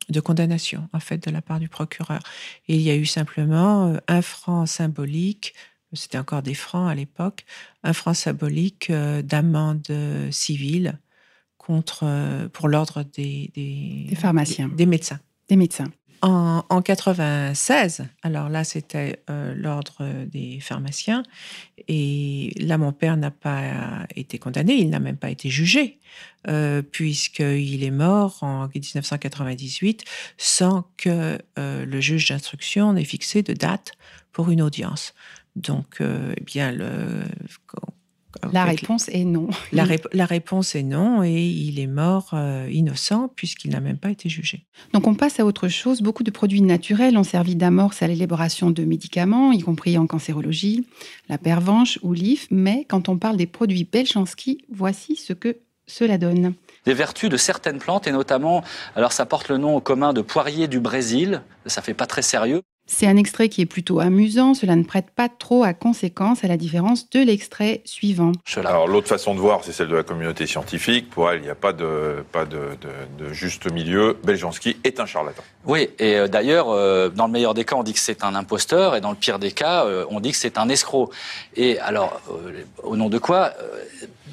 de, condamnation, en fait, de la part du procureur. Et il y a eu simplement euh, un franc symbolique, c'était encore des francs à l'époque, un franc symbolique euh, d'amende civile contre, euh, pour l'ordre des, des, pharmaciens. des médecins. Des médecins. En, en 96, alors là c'était euh, l'ordre des pharmaciens, et là mon père n'a pas été condamné, il n'a même pas été jugé, euh, puisqu'il est mort en 1998 sans que euh, le juge d'instruction n'ait fixé de date pour une audience. Donc, eh bien, le, la réponse est non. [laughs] La, réponse est non et il est mort euh, innocent puisqu'il n'a même pas été jugé. Donc on passe à autre chose. Beaucoup de produits naturels ont servi d'amorce à l'élaboration de médicaments, y compris en cancérologie, la pervenche ou l'if. Mais quand on parle des produits Belchansky, voici ce que cela donne. Les vertus de certaines plantes et notamment, alors ça porte le nom commun de poirier du Brésil, ça fait pas très sérieux. C'est un extrait qui est plutôt amusant, cela ne prête pas trop à conséquence à la différence de l'extrait suivant. Alors l'autre façon de voir, c'est celle de la communauté scientifique. Pour elle, il n'y a pas de, pas de, juste milieu. Beljanski est un charlatan. Oui, et euh, d'ailleurs, euh, dans le meilleur des cas, on dit que c'est un imposteur, et dans le pire des cas, euh, on dit que c'est un escroc. Et alors, au nom de quoi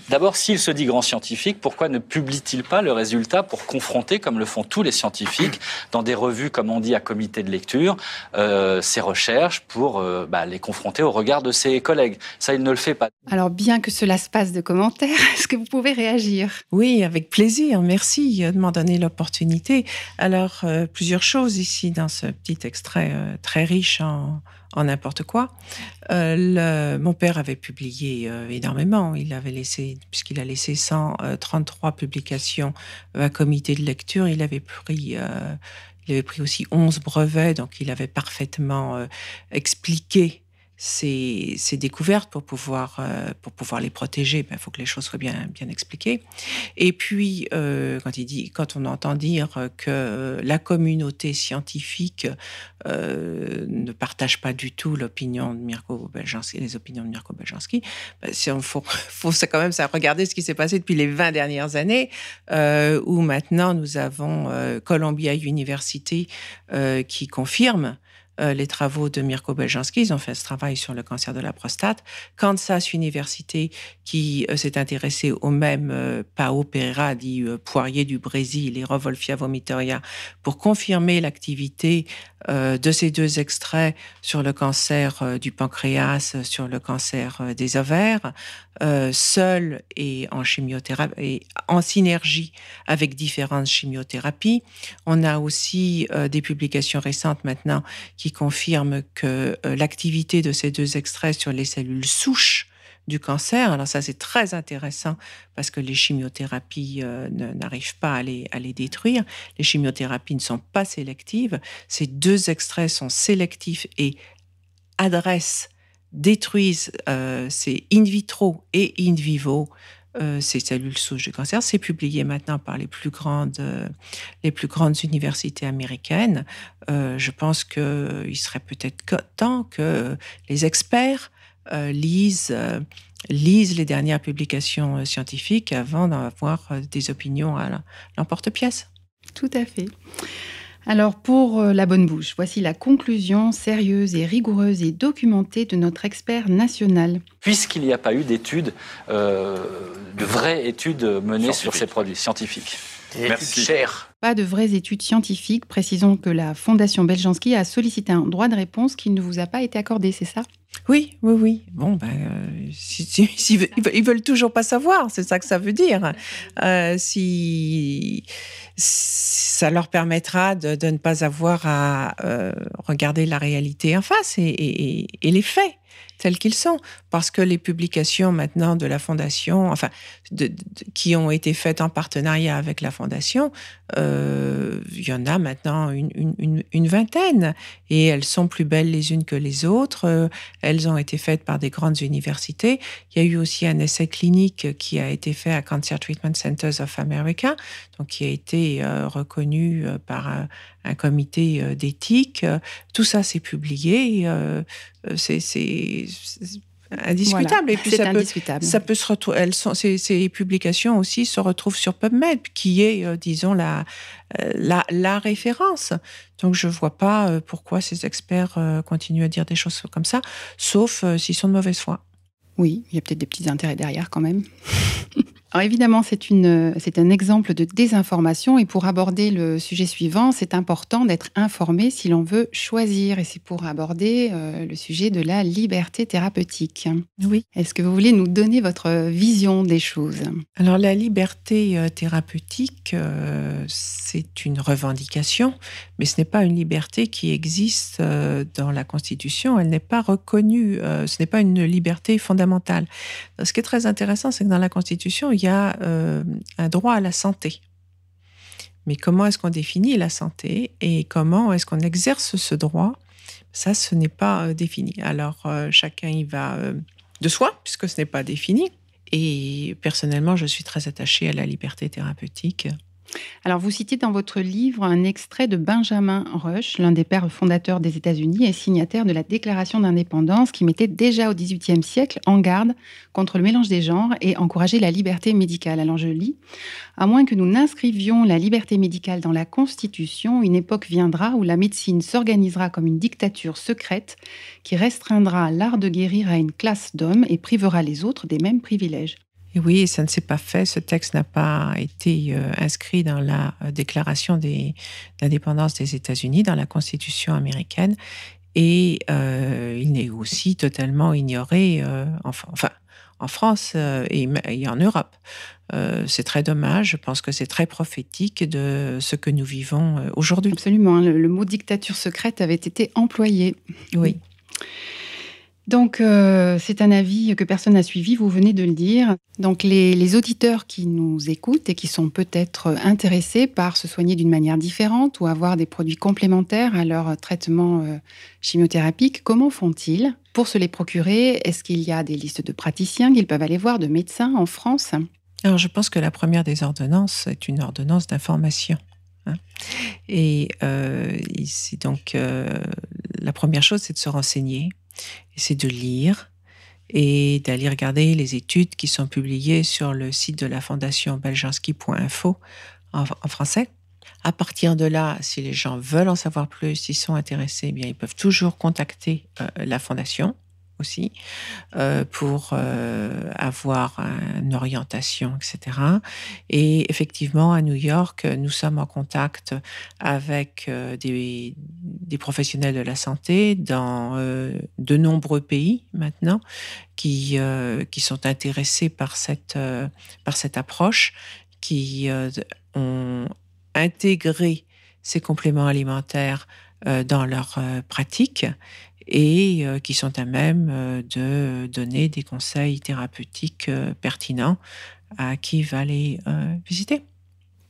D'abord, s'il se dit grand scientifique, pourquoi ne publie-t-il pas le résultat pour confronter, comme le font tous les scientifiques, dans des revues, comme on dit, à comité de lecture, euh, ses recherches pour euh, bah, les confronter au regard de ses collègues? Ça, il ne le fait pas. Alors, bien que cela se passe de commentaires, [laughs] est-ce que vous pouvez réagir? Oui, avec plaisir. Merci de m'en donner l'opportunité. Alors, euh, plusieurs choses ici dans ce petit extrait très riche en en n'importe quoi. Euh, mon père avait publié euh, énormément. Il avait laissé puisqu'il a laissé 133 publications à comité de lecture, il avait pris il avait pris aussi 11 brevets, donc il avait parfaitement expliqué ces, découvertes pour pouvoir, euh, pour pouvoir les protéger, il ben, faut que les choses soient bien, bien expliquées. Et puis, euh, quand, il dit, quand on entend dire que la communauté scientifique euh, ne partage pas du tout l'opinion de Mirko Beljanski, les opinions de Mirko Beljanski, ben, faut, [laughs] quand même ça, regarder ce qui s'est passé depuis les 20 dernières années, où maintenant nous avons Columbia University qui confirme euh, les travaux de Mirko Beljanski. Ils ont fait ce travail sur le cancer de la prostate. Kansas Université, qui euh, s'est intéressée au même euh, Pao Pereira, dit poirier du Brésil, et Rovolfia vomitoria, pour confirmer l'activité de ces deux extraits sur le cancer du pancréas, sur le cancer des ovaires, seul et en chimiothérapie, et en synergie avec différentes chimiothérapies. On a aussi des publications récentes maintenant qui confirme que euh, l'activité de ces deux extraits sur les cellules souches du cancer. Alors ça, c'est très intéressant parce que les chimiothérapies euh, n'arrivent pas à les, à les, détruire. Les chimiothérapies ne sont pas sélectives. Ces deux extraits sont sélectifs et adressent, détruisent euh, ces in vitro et in vivo euh, ces cellules souches du cancer. C'est publié maintenant par les plus grandes, euh, les plus grandes universités américaines. Euh, je pense qu'il serait peut-être temps que les experts lisent, lisent les dernières publications scientifiques avant d'avoir des opinions à l'emporte-pièce. Tout à fait. Alors pour la bonne bouche, voici la conclusion sérieuse et rigoureuse et documentée de notre expert national. Puisqu'il n'y a pas eu d'études de vraies études menées sur ces produits scientifiques. Merci. Cher. Pas de vraies études scientifiques. Précisons que la Fondation Beljanski a sollicité un droit de réponse qui ne vous a pas été accordé, c'est ça? Oui, oui, oui. Bon, ben, euh, [laughs] ils veulent toujours pas savoir, c'est ça que ça veut dire. Euh, si ça leur permettra de, ne pas avoir à euh, regarder la réalité en face et les faits tels qu'ils sont, parce que les publications maintenant de la Fondation, enfin, qui ont été faites en partenariat avec la Fondation, euh, il y en a maintenant une, vingtaine, et elles sont plus belles les unes que les autres. Euh, elles ont été faites par des grandes universités. Il y a eu aussi un essai clinique qui a été fait à Cancer Treatment Centers of America, donc qui a été euh, reconnu par un, un comité d'éthique. Tout ça, c'est publié. c'est indiscutable. et puis ça indiscutable. peut, ça peut se retrouver. Elles sont, ces, ces, publications aussi se retrouvent sur PubMed, qui est, euh, disons, la, euh, la, la, référence. Donc je vois pas euh, pourquoi ces experts continuent à dire des choses comme ça, sauf s'ils sont de mauvaise foi. Oui, il y a peut-être des petits intérêts derrière quand même. [laughs] Alors évidemment, c'est, une, c'est un exemple de désinformation et pour aborder le sujet suivant, c'est important d'être informé si l'on veut choisir et c'est pour aborder euh, le sujet de la liberté thérapeutique. Oui. Est-ce que vous voulez nous donner votre vision des choses? Alors la liberté euh, thérapeutique, euh, c'est une revendication, mais ce n'est pas une liberté qui existe dans la Constitution, elle n'est pas reconnue, ce n'est pas une liberté fondamentale. Ce qui est très intéressant, c'est que dans la Constitution, il y a euh, un droit à la santé. Mais comment est-ce qu'on définit la santé et comment est-ce qu'on exerce ce droit? Ça, ce n'est pas euh, défini. Alors, euh, chacun y va de soi, puisque ce n'est pas défini. Et personnellement, je suis très attachée à la liberté thérapeutique. Alors, vous citez dans votre livre un extrait de Benjamin Rush, l'un des pères fondateurs des États-Unis et signataire de la Déclaration d'indépendance qui mettait déjà au XVIIIe siècle en garde contre le mélange des genres et encourageait la liberté médicale. Alors, je lis À moins que nous n'inscrivions la liberté médicale dans la Constitution, une époque viendra où la médecine s'organisera comme une dictature secrète qui restreindra l'art de guérir à une classe d'hommes et privera les autres des mêmes privilèges oui, ça ne s'est pas fait. Ce texte n'a pas été euh, inscrit dans la euh, Déclaration d'indépendance des États-Unis, dans la Constitution américaine. Et euh, il n'est aussi totalement ignoré, en, enfin, en France et, en Europe. c'est très dommage. Je pense que c'est très prophétique de ce que nous vivons aujourd'hui. Absolument. Le, le, mot dictature secrète avait été employé. Oui. Donc, euh, c'est un avis que personne n'a suivi, vous venez de le dire. Donc, les, auditeurs qui nous écoutent et qui sont peut-être intéressés par se soigner d'une manière différente ou avoir des produits complémentaires à leur traitement euh, chimiothérapique, comment font-ils? Pour se les procurer Est-ce qu'il y a des listes de praticiens qu'ils peuvent aller voir, de médecins en France? Alors, je pense que la première des ordonnances est une ordonnance d'information. Hein. Et euh, donc, la première chose, c'est de se renseigner c'est de lire et d'aller regarder les études qui sont publiées sur le site de la fondation beljanski.info en, français. À partir de là, si les gens veulent en savoir plus, s'ils sont intéressés, eh bien, ils peuvent toujours contacter euh, la fondation aussi euh, pour euh, avoir une orientation, etc. Et effectivement, à New York, nous sommes en contact avec euh, des, des, professionnels de la santé dans de nombreux pays maintenant qui, qui sont intéressés par cette, par cette approche, qui ont intégré ces compléments alimentaires dans leur pratique et euh, qui sont à même euh, de donner des conseils thérapeutiques euh, pertinents à qui va les visiter.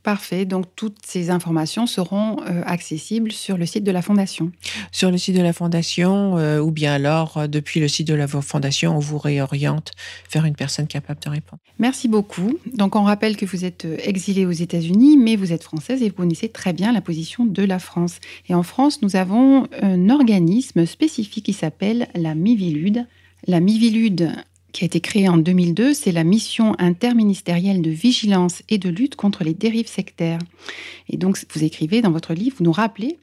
Parfait. Donc, toutes ces informations seront euh, accessibles sur le site de la Fondation. Sur le site de la Fondation, euh, ou bien alors, euh, depuis le site de la Fondation, on vous réoriente vers une personne capable de répondre. Merci beaucoup. Donc, on rappelle que vous êtes exilée aux États-Unis, mais vous êtes française et vous connaissez très bien la position de la France. Et en France, nous avons un organisme spécifique qui s'appelle la Mivilude. La Mivilude qui a été créée en 2002, c'est la mission interministérielle de vigilance et de lutte contre les dérives sectaires. Et donc, vous écrivez dans votre livre, vous nous rappelez,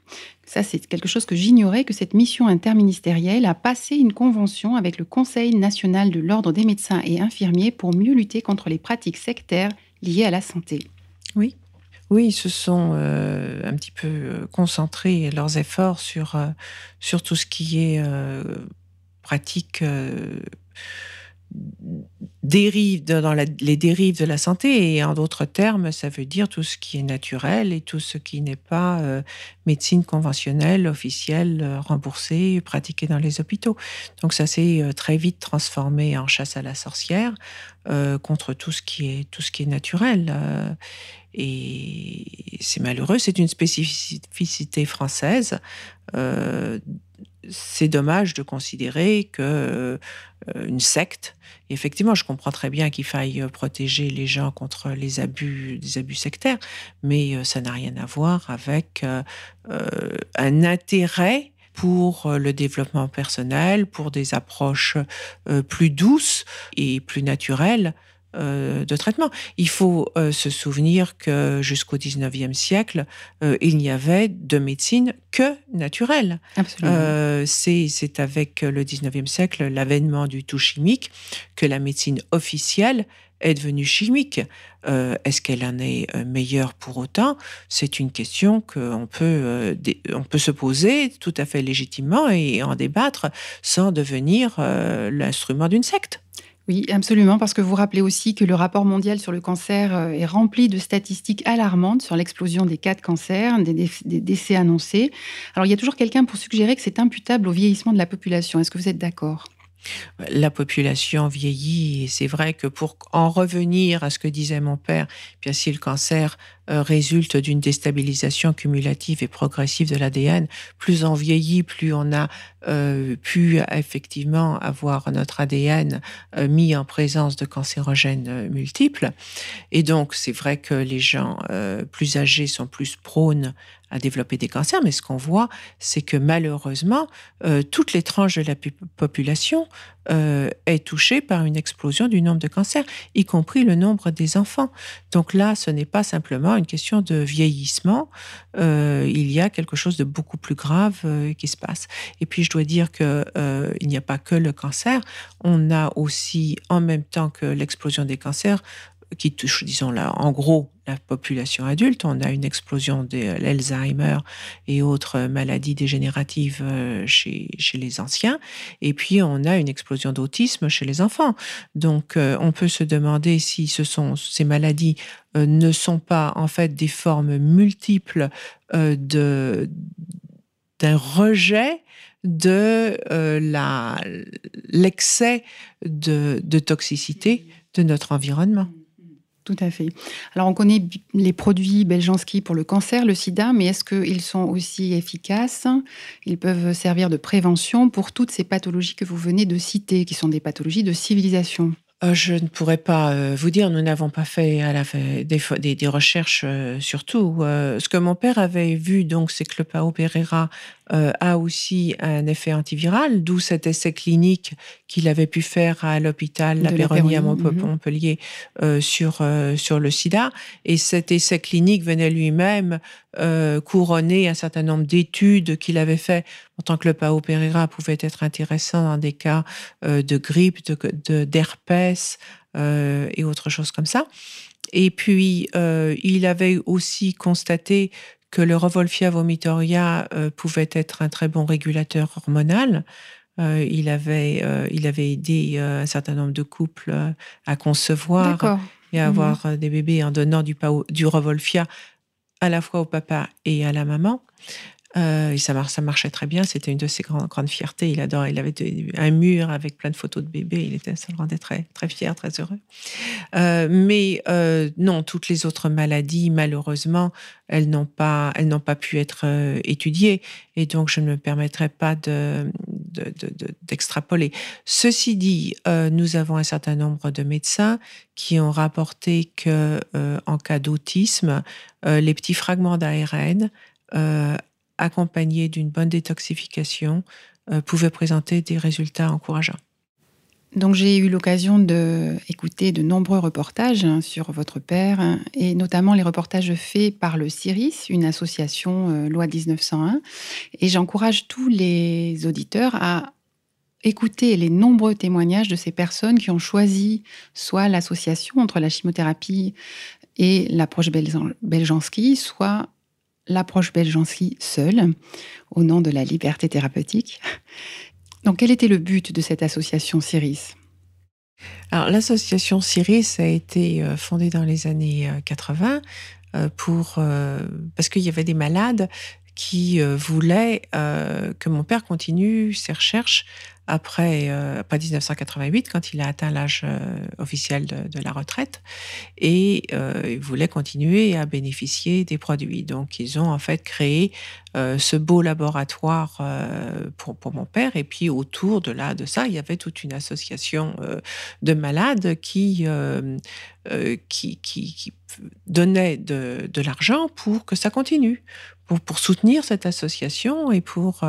ça c'est quelque chose que j'ignorais, que cette mission interministérielle a passé une convention avec le Conseil national de l'ordre des médecins et infirmiers pour mieux lutter contre les pratiques sectaires liées à la santé. Oui. Oui, ils se sont euh, un petit peu euh, concentrés leurs efforts sur, euh, sur tout ce qui est pratique dérive dans les dérives de la santé. Et en d'autres termes ça veut dire tout ce qui est naturel et tout ce qui n'est pas euh, médecine conventionnelle officielle euh, remboursée pratiquée dans les hôpitaux. Donc ça s'est euh, très vite transformé en chasse à la sorcière contre tout ce qui est tout ce qui est naturel. Et c'est malheureux c'est une spécificité française c'est dommage de considérer que euh, une secte. effectivement, je comprends très bien qu'il faille euh, protéger les gens contre les abus, des abus sectaires, mais euh, ça n'a rien à voir avec un intérêt pour le développement personnel, pour des approches plus douces et plus naturelles de traitement. Il faut euh, se souvenir que jusqu'au 19e siècle, euh, il n'y avait de médecine que naturelle. C'est avec le 19e siècle, l'avènement du tout chimique, que la médecine officielle est devenue chimique. Est-ce qu'elle en est meilleure pour autant? C'est une question qu'on peut, on peut se poser tout à fait légitimement et en débattre sans devenir l'instrument d'une secte. Oui, absolument, parce que vous rappelez aussi que le rapport mondial sur le cancer euh, est rempli de statistiques alarmantes sur l'explosion des cas de cancer, des, décès annoncés. Alors, il y a toujours quelqu'un pour suggérer que c'est imputable au vieillissement de la population. Est-ce que vous êtes d'accord? La population vieillit et c'est vrai que pour en revenir à ce que disait mon père, bien si le cancer euh, résulte d'une déstabilisation cumulative et progressive de l'ADN. Plus on vieillit, plus on a euh, pu effectivement avoir notre ADN euh, mis en présence de cancérogènes multiples. Et donc, c'est vrai que les gens plus âgés sont plus prônes à développer des cancers, mais ce qu'on voit, c'est que malheureusement, toutes les tranches de la population est touchée par une explosion du nombre de cancers, y compris le nombre des enfants. Donc là, ce n'est pas simplement une question de vieillissement, euh, il y a quelque chose de beaucoup plus grave euh, qui se passe. Et puis je dois dire que euh, il n'y a pas que le cancer, on a aussi en même temps que l'explosion des cancers qui touche, disons là, en gros, la population adulte. On a une explosion de l'Alzheimer et autres maladies dégénératives euh, chez, chez les anciens. Et puis, on a une explosion d'autisme chez les enfants. Donc, euh, on peut se demander si ces maladies euh, ne sont pas en fait des formes multiples de d'un rejet de la l'excès de, de toxicité de notre environnement. Tout à fait. Alors, on connaît les produits Beljanski pour le cancer, le sida, mais est-ce qu'ils sont aussi efficaces? Ils peuvent servir de prévention pour toutes ces pathologies que vous venez de citer, qui sont des pathologies de civilisation euh, je ne pourrais pas euh, vous dire, nous n'avons pas fait des, recherches euh, sur tout. ce que mon père avait vu, donc, c'est que le Pao Pereira a aussi un effet antiviral, d'où cet essai clinique qu'il avait pu faire à l'hôpital La Péronie à mhm. Montpellier sur, sur le sida. Et cet essai clinique venait lui-même couronner un certain nombre d'études qu'il avait fait en tant que le Pao Pereira pouvait être intéressant dans des cas de grippe, d'herpès, de, euh, et autre chose comme ça. Et puis, euh, il avait aussi constaté que le Revolfia vomitoria euh, pouvait être un très bon régulateur hormonal. il, avait, il avait aidé un certain nombre de couples à concevoir et à avoir mhm. des bébés en donnant du, du Revolfia à la fois au papa et à la maman. Euh, et ça, marchait très bien. C'était une de ses grandes, fiertés. Il adorait. Il avait un mur avec plein de photos de bébés. Il était, ça le rendait très, très fier, très heureux. Euh, mais euh, non, toutes les autres maladies, malheureusement, elles n'ont pas, pas pu être étudiées. Et donc, je ne me permettrai pas de, d'extrapoler. Ceci dit, nous avons un certain nombre de médecins qui ont rapporté que, en cas d'autisme, les petits fragments d'ARN accompagné d'une bonne détoxification, euh, pouvait présenter des résultats encourageants. Donc j'ai eu l'occasion d'écouter de, nombreux reportages hein, sur votre père hein, et notamment les reportages faits par le CIRIS, une association euh, loi 1901. Et j'encourage tous les auditeurs à écouter les nombreux témoignages de ces personnes qui ont choisi soit l'association entre la chimiothérapie et l'approche Beljanski, soit l'approche Beljanski seule, au nom de la liberté thérapeutique. Donc, quel était le but de cette association CIRIS? Alors, l'association CIRIS a été euh, fondée dans les années 80 euh, euh, pour, parce qu'il y avait des malades qui voulaient que mon père continue ses recherches après, euh, après 1988, quand il a atteint l'âge euh, officiel de, la retraite, et euh, il voulait continuer à bénéficier des produits. Donc, ils ont en fait créé ce beau laboratoire pour, pour, mon père, et puis autour de là, de ça, il y avait toute une association de malades qui, qui, donnait de, l'argent pour que ça continue, pour, soutenir cette association et pour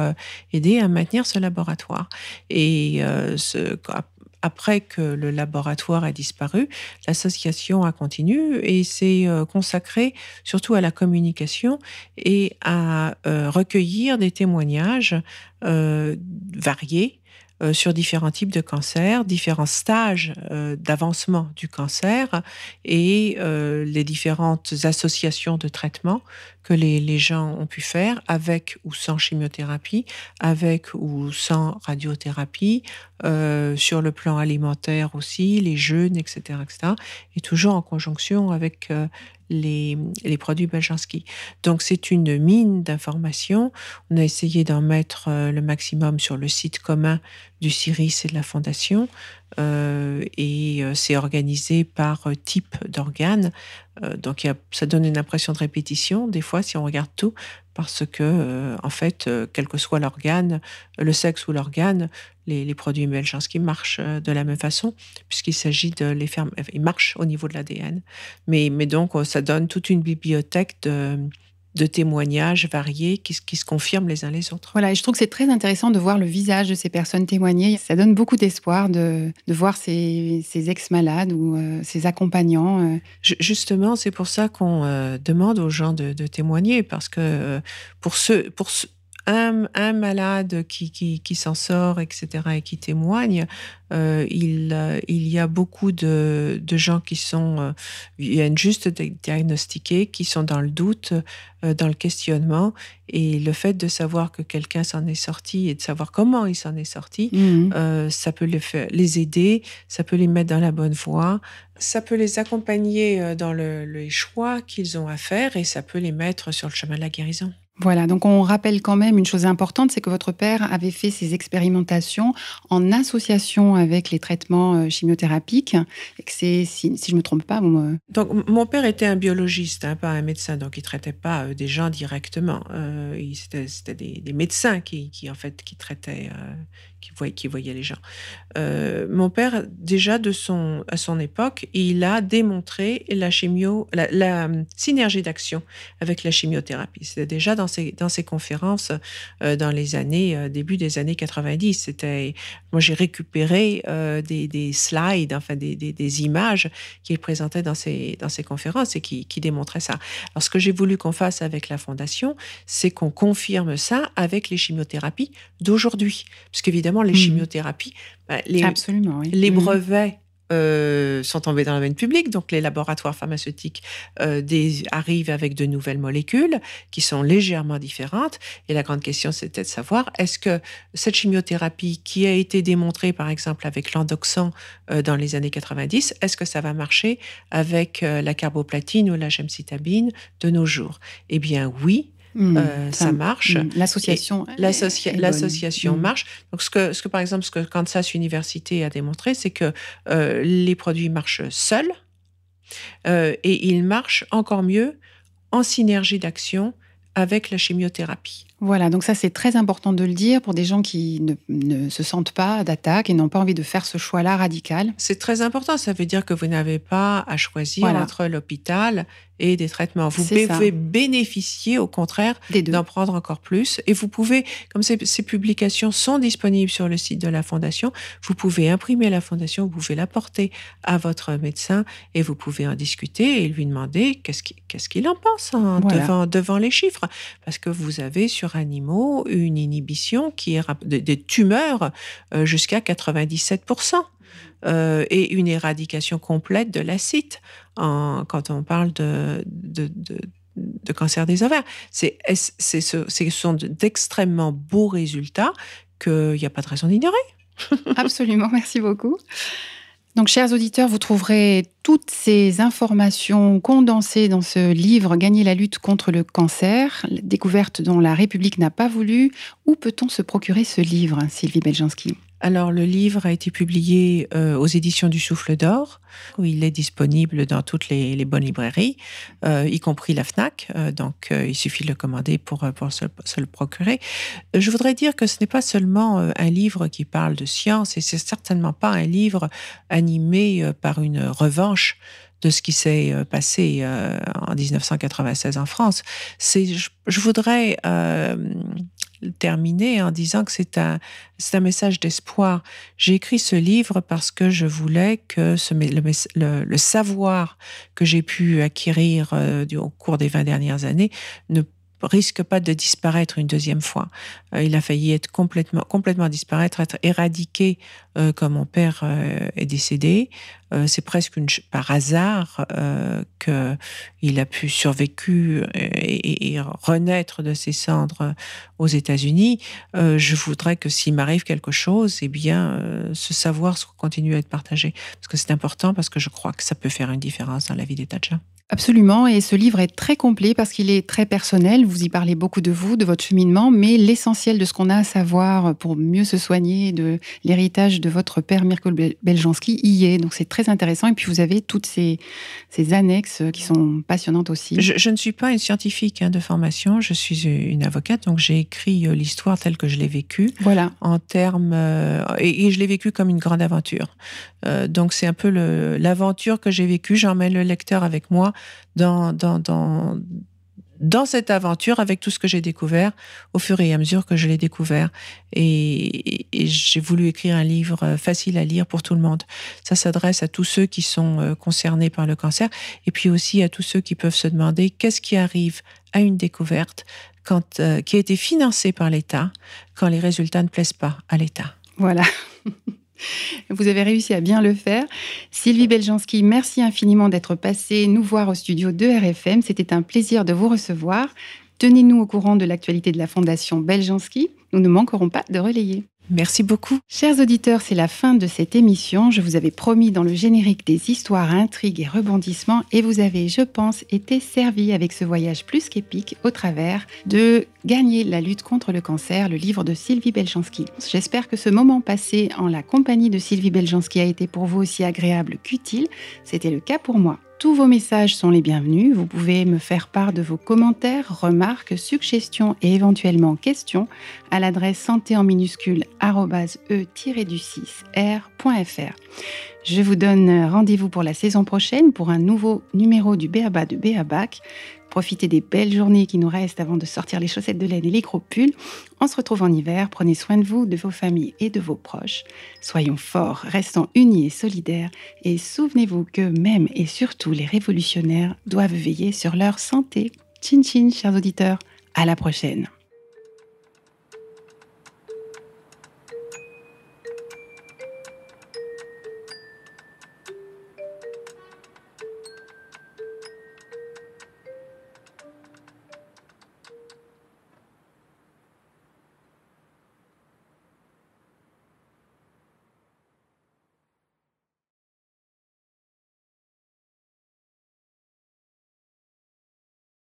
aider à maintenir ce laboratoire. Et euh, après que le laboratoire a disparu, l'association a continué et s'est euh, consacrée surtout à la communication et à euh, recueillir des témoignages variés euh, sur différents types de cancers, différents stages euh, d'avancement du cancer et euh, les différentes associations de traitement que les, les, gens ont pu faire avec ou sans chimiothérapie, avec ou sans radiothérapie, sur le plan alimentaire aussi, les jeûnes, etc., etc., et toujours en conjonction avec les, produits Beljanski. Donc c'est une mine d'informations. On a essayé d'en mettre le maximum sur le site commun du CIRIS et de la Fondation. Euh, et euh, c'est organisé par euh, type d'organe. donc ça donne une impression de répétition des fois si on regarde tout, parce que en fait, quel que soit l'organe, le sexe ou l'organe, les, produits qui marchent de la même façon, puisqu'il s'agit de les faire, ils marchent au niveau de l'ADN. Mais donc ça donne toute une bibliothèque de de témoignages variés qui, qui, se confirment les uns les autres. Voilà, et je trouve que c'est très intéressant de voir le visage de ces personnes témoigner. Ça donne beaucoup d'espoir de, de, voir ces, ces ex-malades ou euh, ces accompagnants. Euh. Justement, c'est pour ça qu'on euh, demande aux gens de, de témoigner, parce que pour ceux, pour un, malade qui, qui, s'en sort, etc., et qui témoigne, euh, il, euh, il y a beaucoup de, de gens qui sont, euh, viennent juste diagnostiqués, qui sont dans le doute, dans le questionnement, et le fait de savoir que quelqu'un s'en est sorti et de savoir comment il s'en est sorti, mmh. ça peut les, faire, les aider, ça peut les mettre dans la bonne voie, ça peut les accompagner dans le, les choix qu'ils ont à faire, et ça peut les mettre sur le chemin de la guérison. Voilà, donc on rappelle quand même une chose importante, c'est que votre père avait fait ses expérimentations en association avec les traitements euh, chimiothérapiques, et que c'est, si, je ne me trompe pas... Donc mon père était un biologiste, hein, pas un médecin, donc il ne traitait pas euh, des gens directement. Euh, c'était, des, médecins qui, en fait, qui traitaient, qui, voyaient, les gens. mon père, déjà de son, à son époque, il a démontré la, chimio, la, la synergie d'action avec la chimiothérapie. C'était déjà dans dans ses, conférences euh, dans les années, euh, début des années 90. C'était, moi, j'ai récupéré euh, des, slides, enfin, des, images qu'il présentait dans ses, dans ses conférences et qui, qui démontraient ça. Alors, ce que j'ai voulu qu'on fasse avec la Fondation, c'est qu'on confirme ça avec les chimiothérapies d'aujourd'hui. Parce qu'évidemment, les mmh. chimiothérapies, bah, les, Absolument, les mmh. brevets euh, sont tombés dans le domaine public. Donc, les laboratoires pharmaceutiques euh, arrivent avec de nouvelles molécules qui sont légèrement différentes. Et la grande question, c'était de savoir est-ce que cette chimiothérapie qui a été démontrée, par exemple, avec l'endoxan euh, dans les années 90, est-ce que ça va marcher avec la carboplatine ou la gemcitabine de nos jours? Eh bien, oui, Hmm. Euh, ça, marche. Hmm. L'association. L'association hmm. marche. Donc, ce que, ce que, par exemple, ce que Kansas Université a démontré, c'est que euh, les produits marchent seuls euh, et ils marchent encore mieux en synergie d'action avec la chimiothérapie. Voilà, donc ça c'est très important de le dire pour des gens qui ne, se sentent pas d'attaque et n'ont pas envie de faire ce choix-là radical. C'est très important, ça veut dire que vous n'avez pas à choisir entre l'hôpital et des traitements. Vous pouvez bénéficier, au contraire, d'en prendre encore plus. Et vous pouvez, comme ces, publications sont disponibles sur le site de la Fondation, vous pouvez imprimer la Fondation, vous pouvez l'apporter à votre médecin et vous pouvez en discuter et lui demander qu'est-ce qu'il en pense hein, devant, devant les chiffres. Parce que vous avez sur animaux une inhibition qui des tumeurs euh, jusqu'à 97%. Euh, et une éradication complète de l'acide quand on parle de, de, cancer des ovaires. C'est, ce, ce sont d'extrêmement beaux résultats qu'il n'y a pas de raison d'ignorer. Absolument, merci beaucoup. Donc, chers auditeurs, vous trouverez toutes ces informations condensées dans ce livre Gagner la lutte contre le cancer, découverte dont la République n'a pas voulu. Où peut-on se procurer ce livre, Sylvie Beljanski alors, le livre a été publié euh, aux éditions du Souffle d'Or, où il est disponible dans toutes les, bonnes librairies, euh, y compris la FNAC. Euh, donc, il suffit de le commander pour, pour se, le procurer. Je voudrais dire que ce n'est pas seulement un livre qui parle de science, et c'est certainement pas un livre animé par une revanche de ce qui s'est passé en 1996 en France. C'est, je, voudrais terminer en disant que c'est un, un message d'espoir. J'ai écrit ce livre parce que je voulais que ce, le, savoir que j'ai pu acquérir euh, au cours des 20 dernières années ne risque pas de disparaître une deuxième fois. Euh, il a failli être complètement, complètement disparaître, être éradiqué euh, quand mon père euh, est décédé. c'est presque par hasard qu'il a pu survécu et, renaître de ses cendres aux États-Unis. je voudrais que s'il m'arrive quelque chose, eh bien, ce savoir continue à être partagé. Parce que c'est important, parce que je crois que ça peut faire une différence dans la vie des. Absolument, et ce livre est très complet parce qu'il est très personnel. Vous y parlez beaucoup de vous, de votre cheminement, mais l'essentiel de ce qu'on a à savoir pour mieux se soigner, de l'héritage de votre père Mirko Beljanski y est. Donc c'est très intéressant. Et puis vous avez toutes ces, ces annexes qui sont passionnantes aussi. Je, ne suis pas une scientifique hein, de formation, je suis une avocate, donc j'ai écrit euh, l'histoire telle que je l'ai vécue. Voilà. En termes euh, et, je l'ai vécue comme une grande aventure. Euh, donc c'est un peu l'aventure que j'ai vécue. J'emmène le lecteur avec moi dans, dans, dans, dans cette aventure avec tout ce que j'ai découvert au fur et à mesure que je l'ai découvert. Et, j'ai voulu écrire un livre euh, facile à lire pour tout le monde. Ça s'adresse à tous ceux qui sont euh, concernés par le cancer et puis aussi à tous ceux qui peuvent se demander qu'est-ce qui arrive à une découverte quand, euh, qui a été financée par l'État quand les résultats ne plaisent pas à l'État. Voilà. [laughs] Vous avez réussi à bien le faire. Sylvie Beljanski, merci infiniment d'être passée nous voir au studio de RFM. C'était un plaisir de vous recevoir. Tenez-nous au courant de l'actualité de la Fondation Beljanski. Nous ne manquerons pas de relayer. Merci beaucoup. Chers auditeurs, c'est la fin de cette émission. Je vous avais promis dans le générique des histoires, intrigues et rebondissements et vous avez, je pense, été servi avec ce voyage plus qu'épique au travers de Gagner la lutte contre le cancer, le livre de Sylvie Belchanski. J'espère que ce moment passé en la compagnie de Sylvie Belchanski a été pour vous aussi agréable qu'utile. C'était le cas pour moi. Tous vos messages sont les bienvenus. Vous pouvez me faire part de vos commentaires, remarques, suggestions et éventuellement questions à l'adresse santé en minuscule e-du6r.fr. Je vous donne rendez-vous pour la saison prochaine pour un nouveau numéro du Béaba de Béabac. Profitez des belles journées qui nous restent avant de sortir les chaussettes de laine et les gros pulls. On se retrouve en hiver. Prenez soin de vous, de vos familles et de vos proches. Soyons forts, restons unis et solidaires. Et souvenez-vous que même et surtout les révolutionnaires doivent veiller sur leur santé. Chin chin, chers auditeurs. À la prochaine.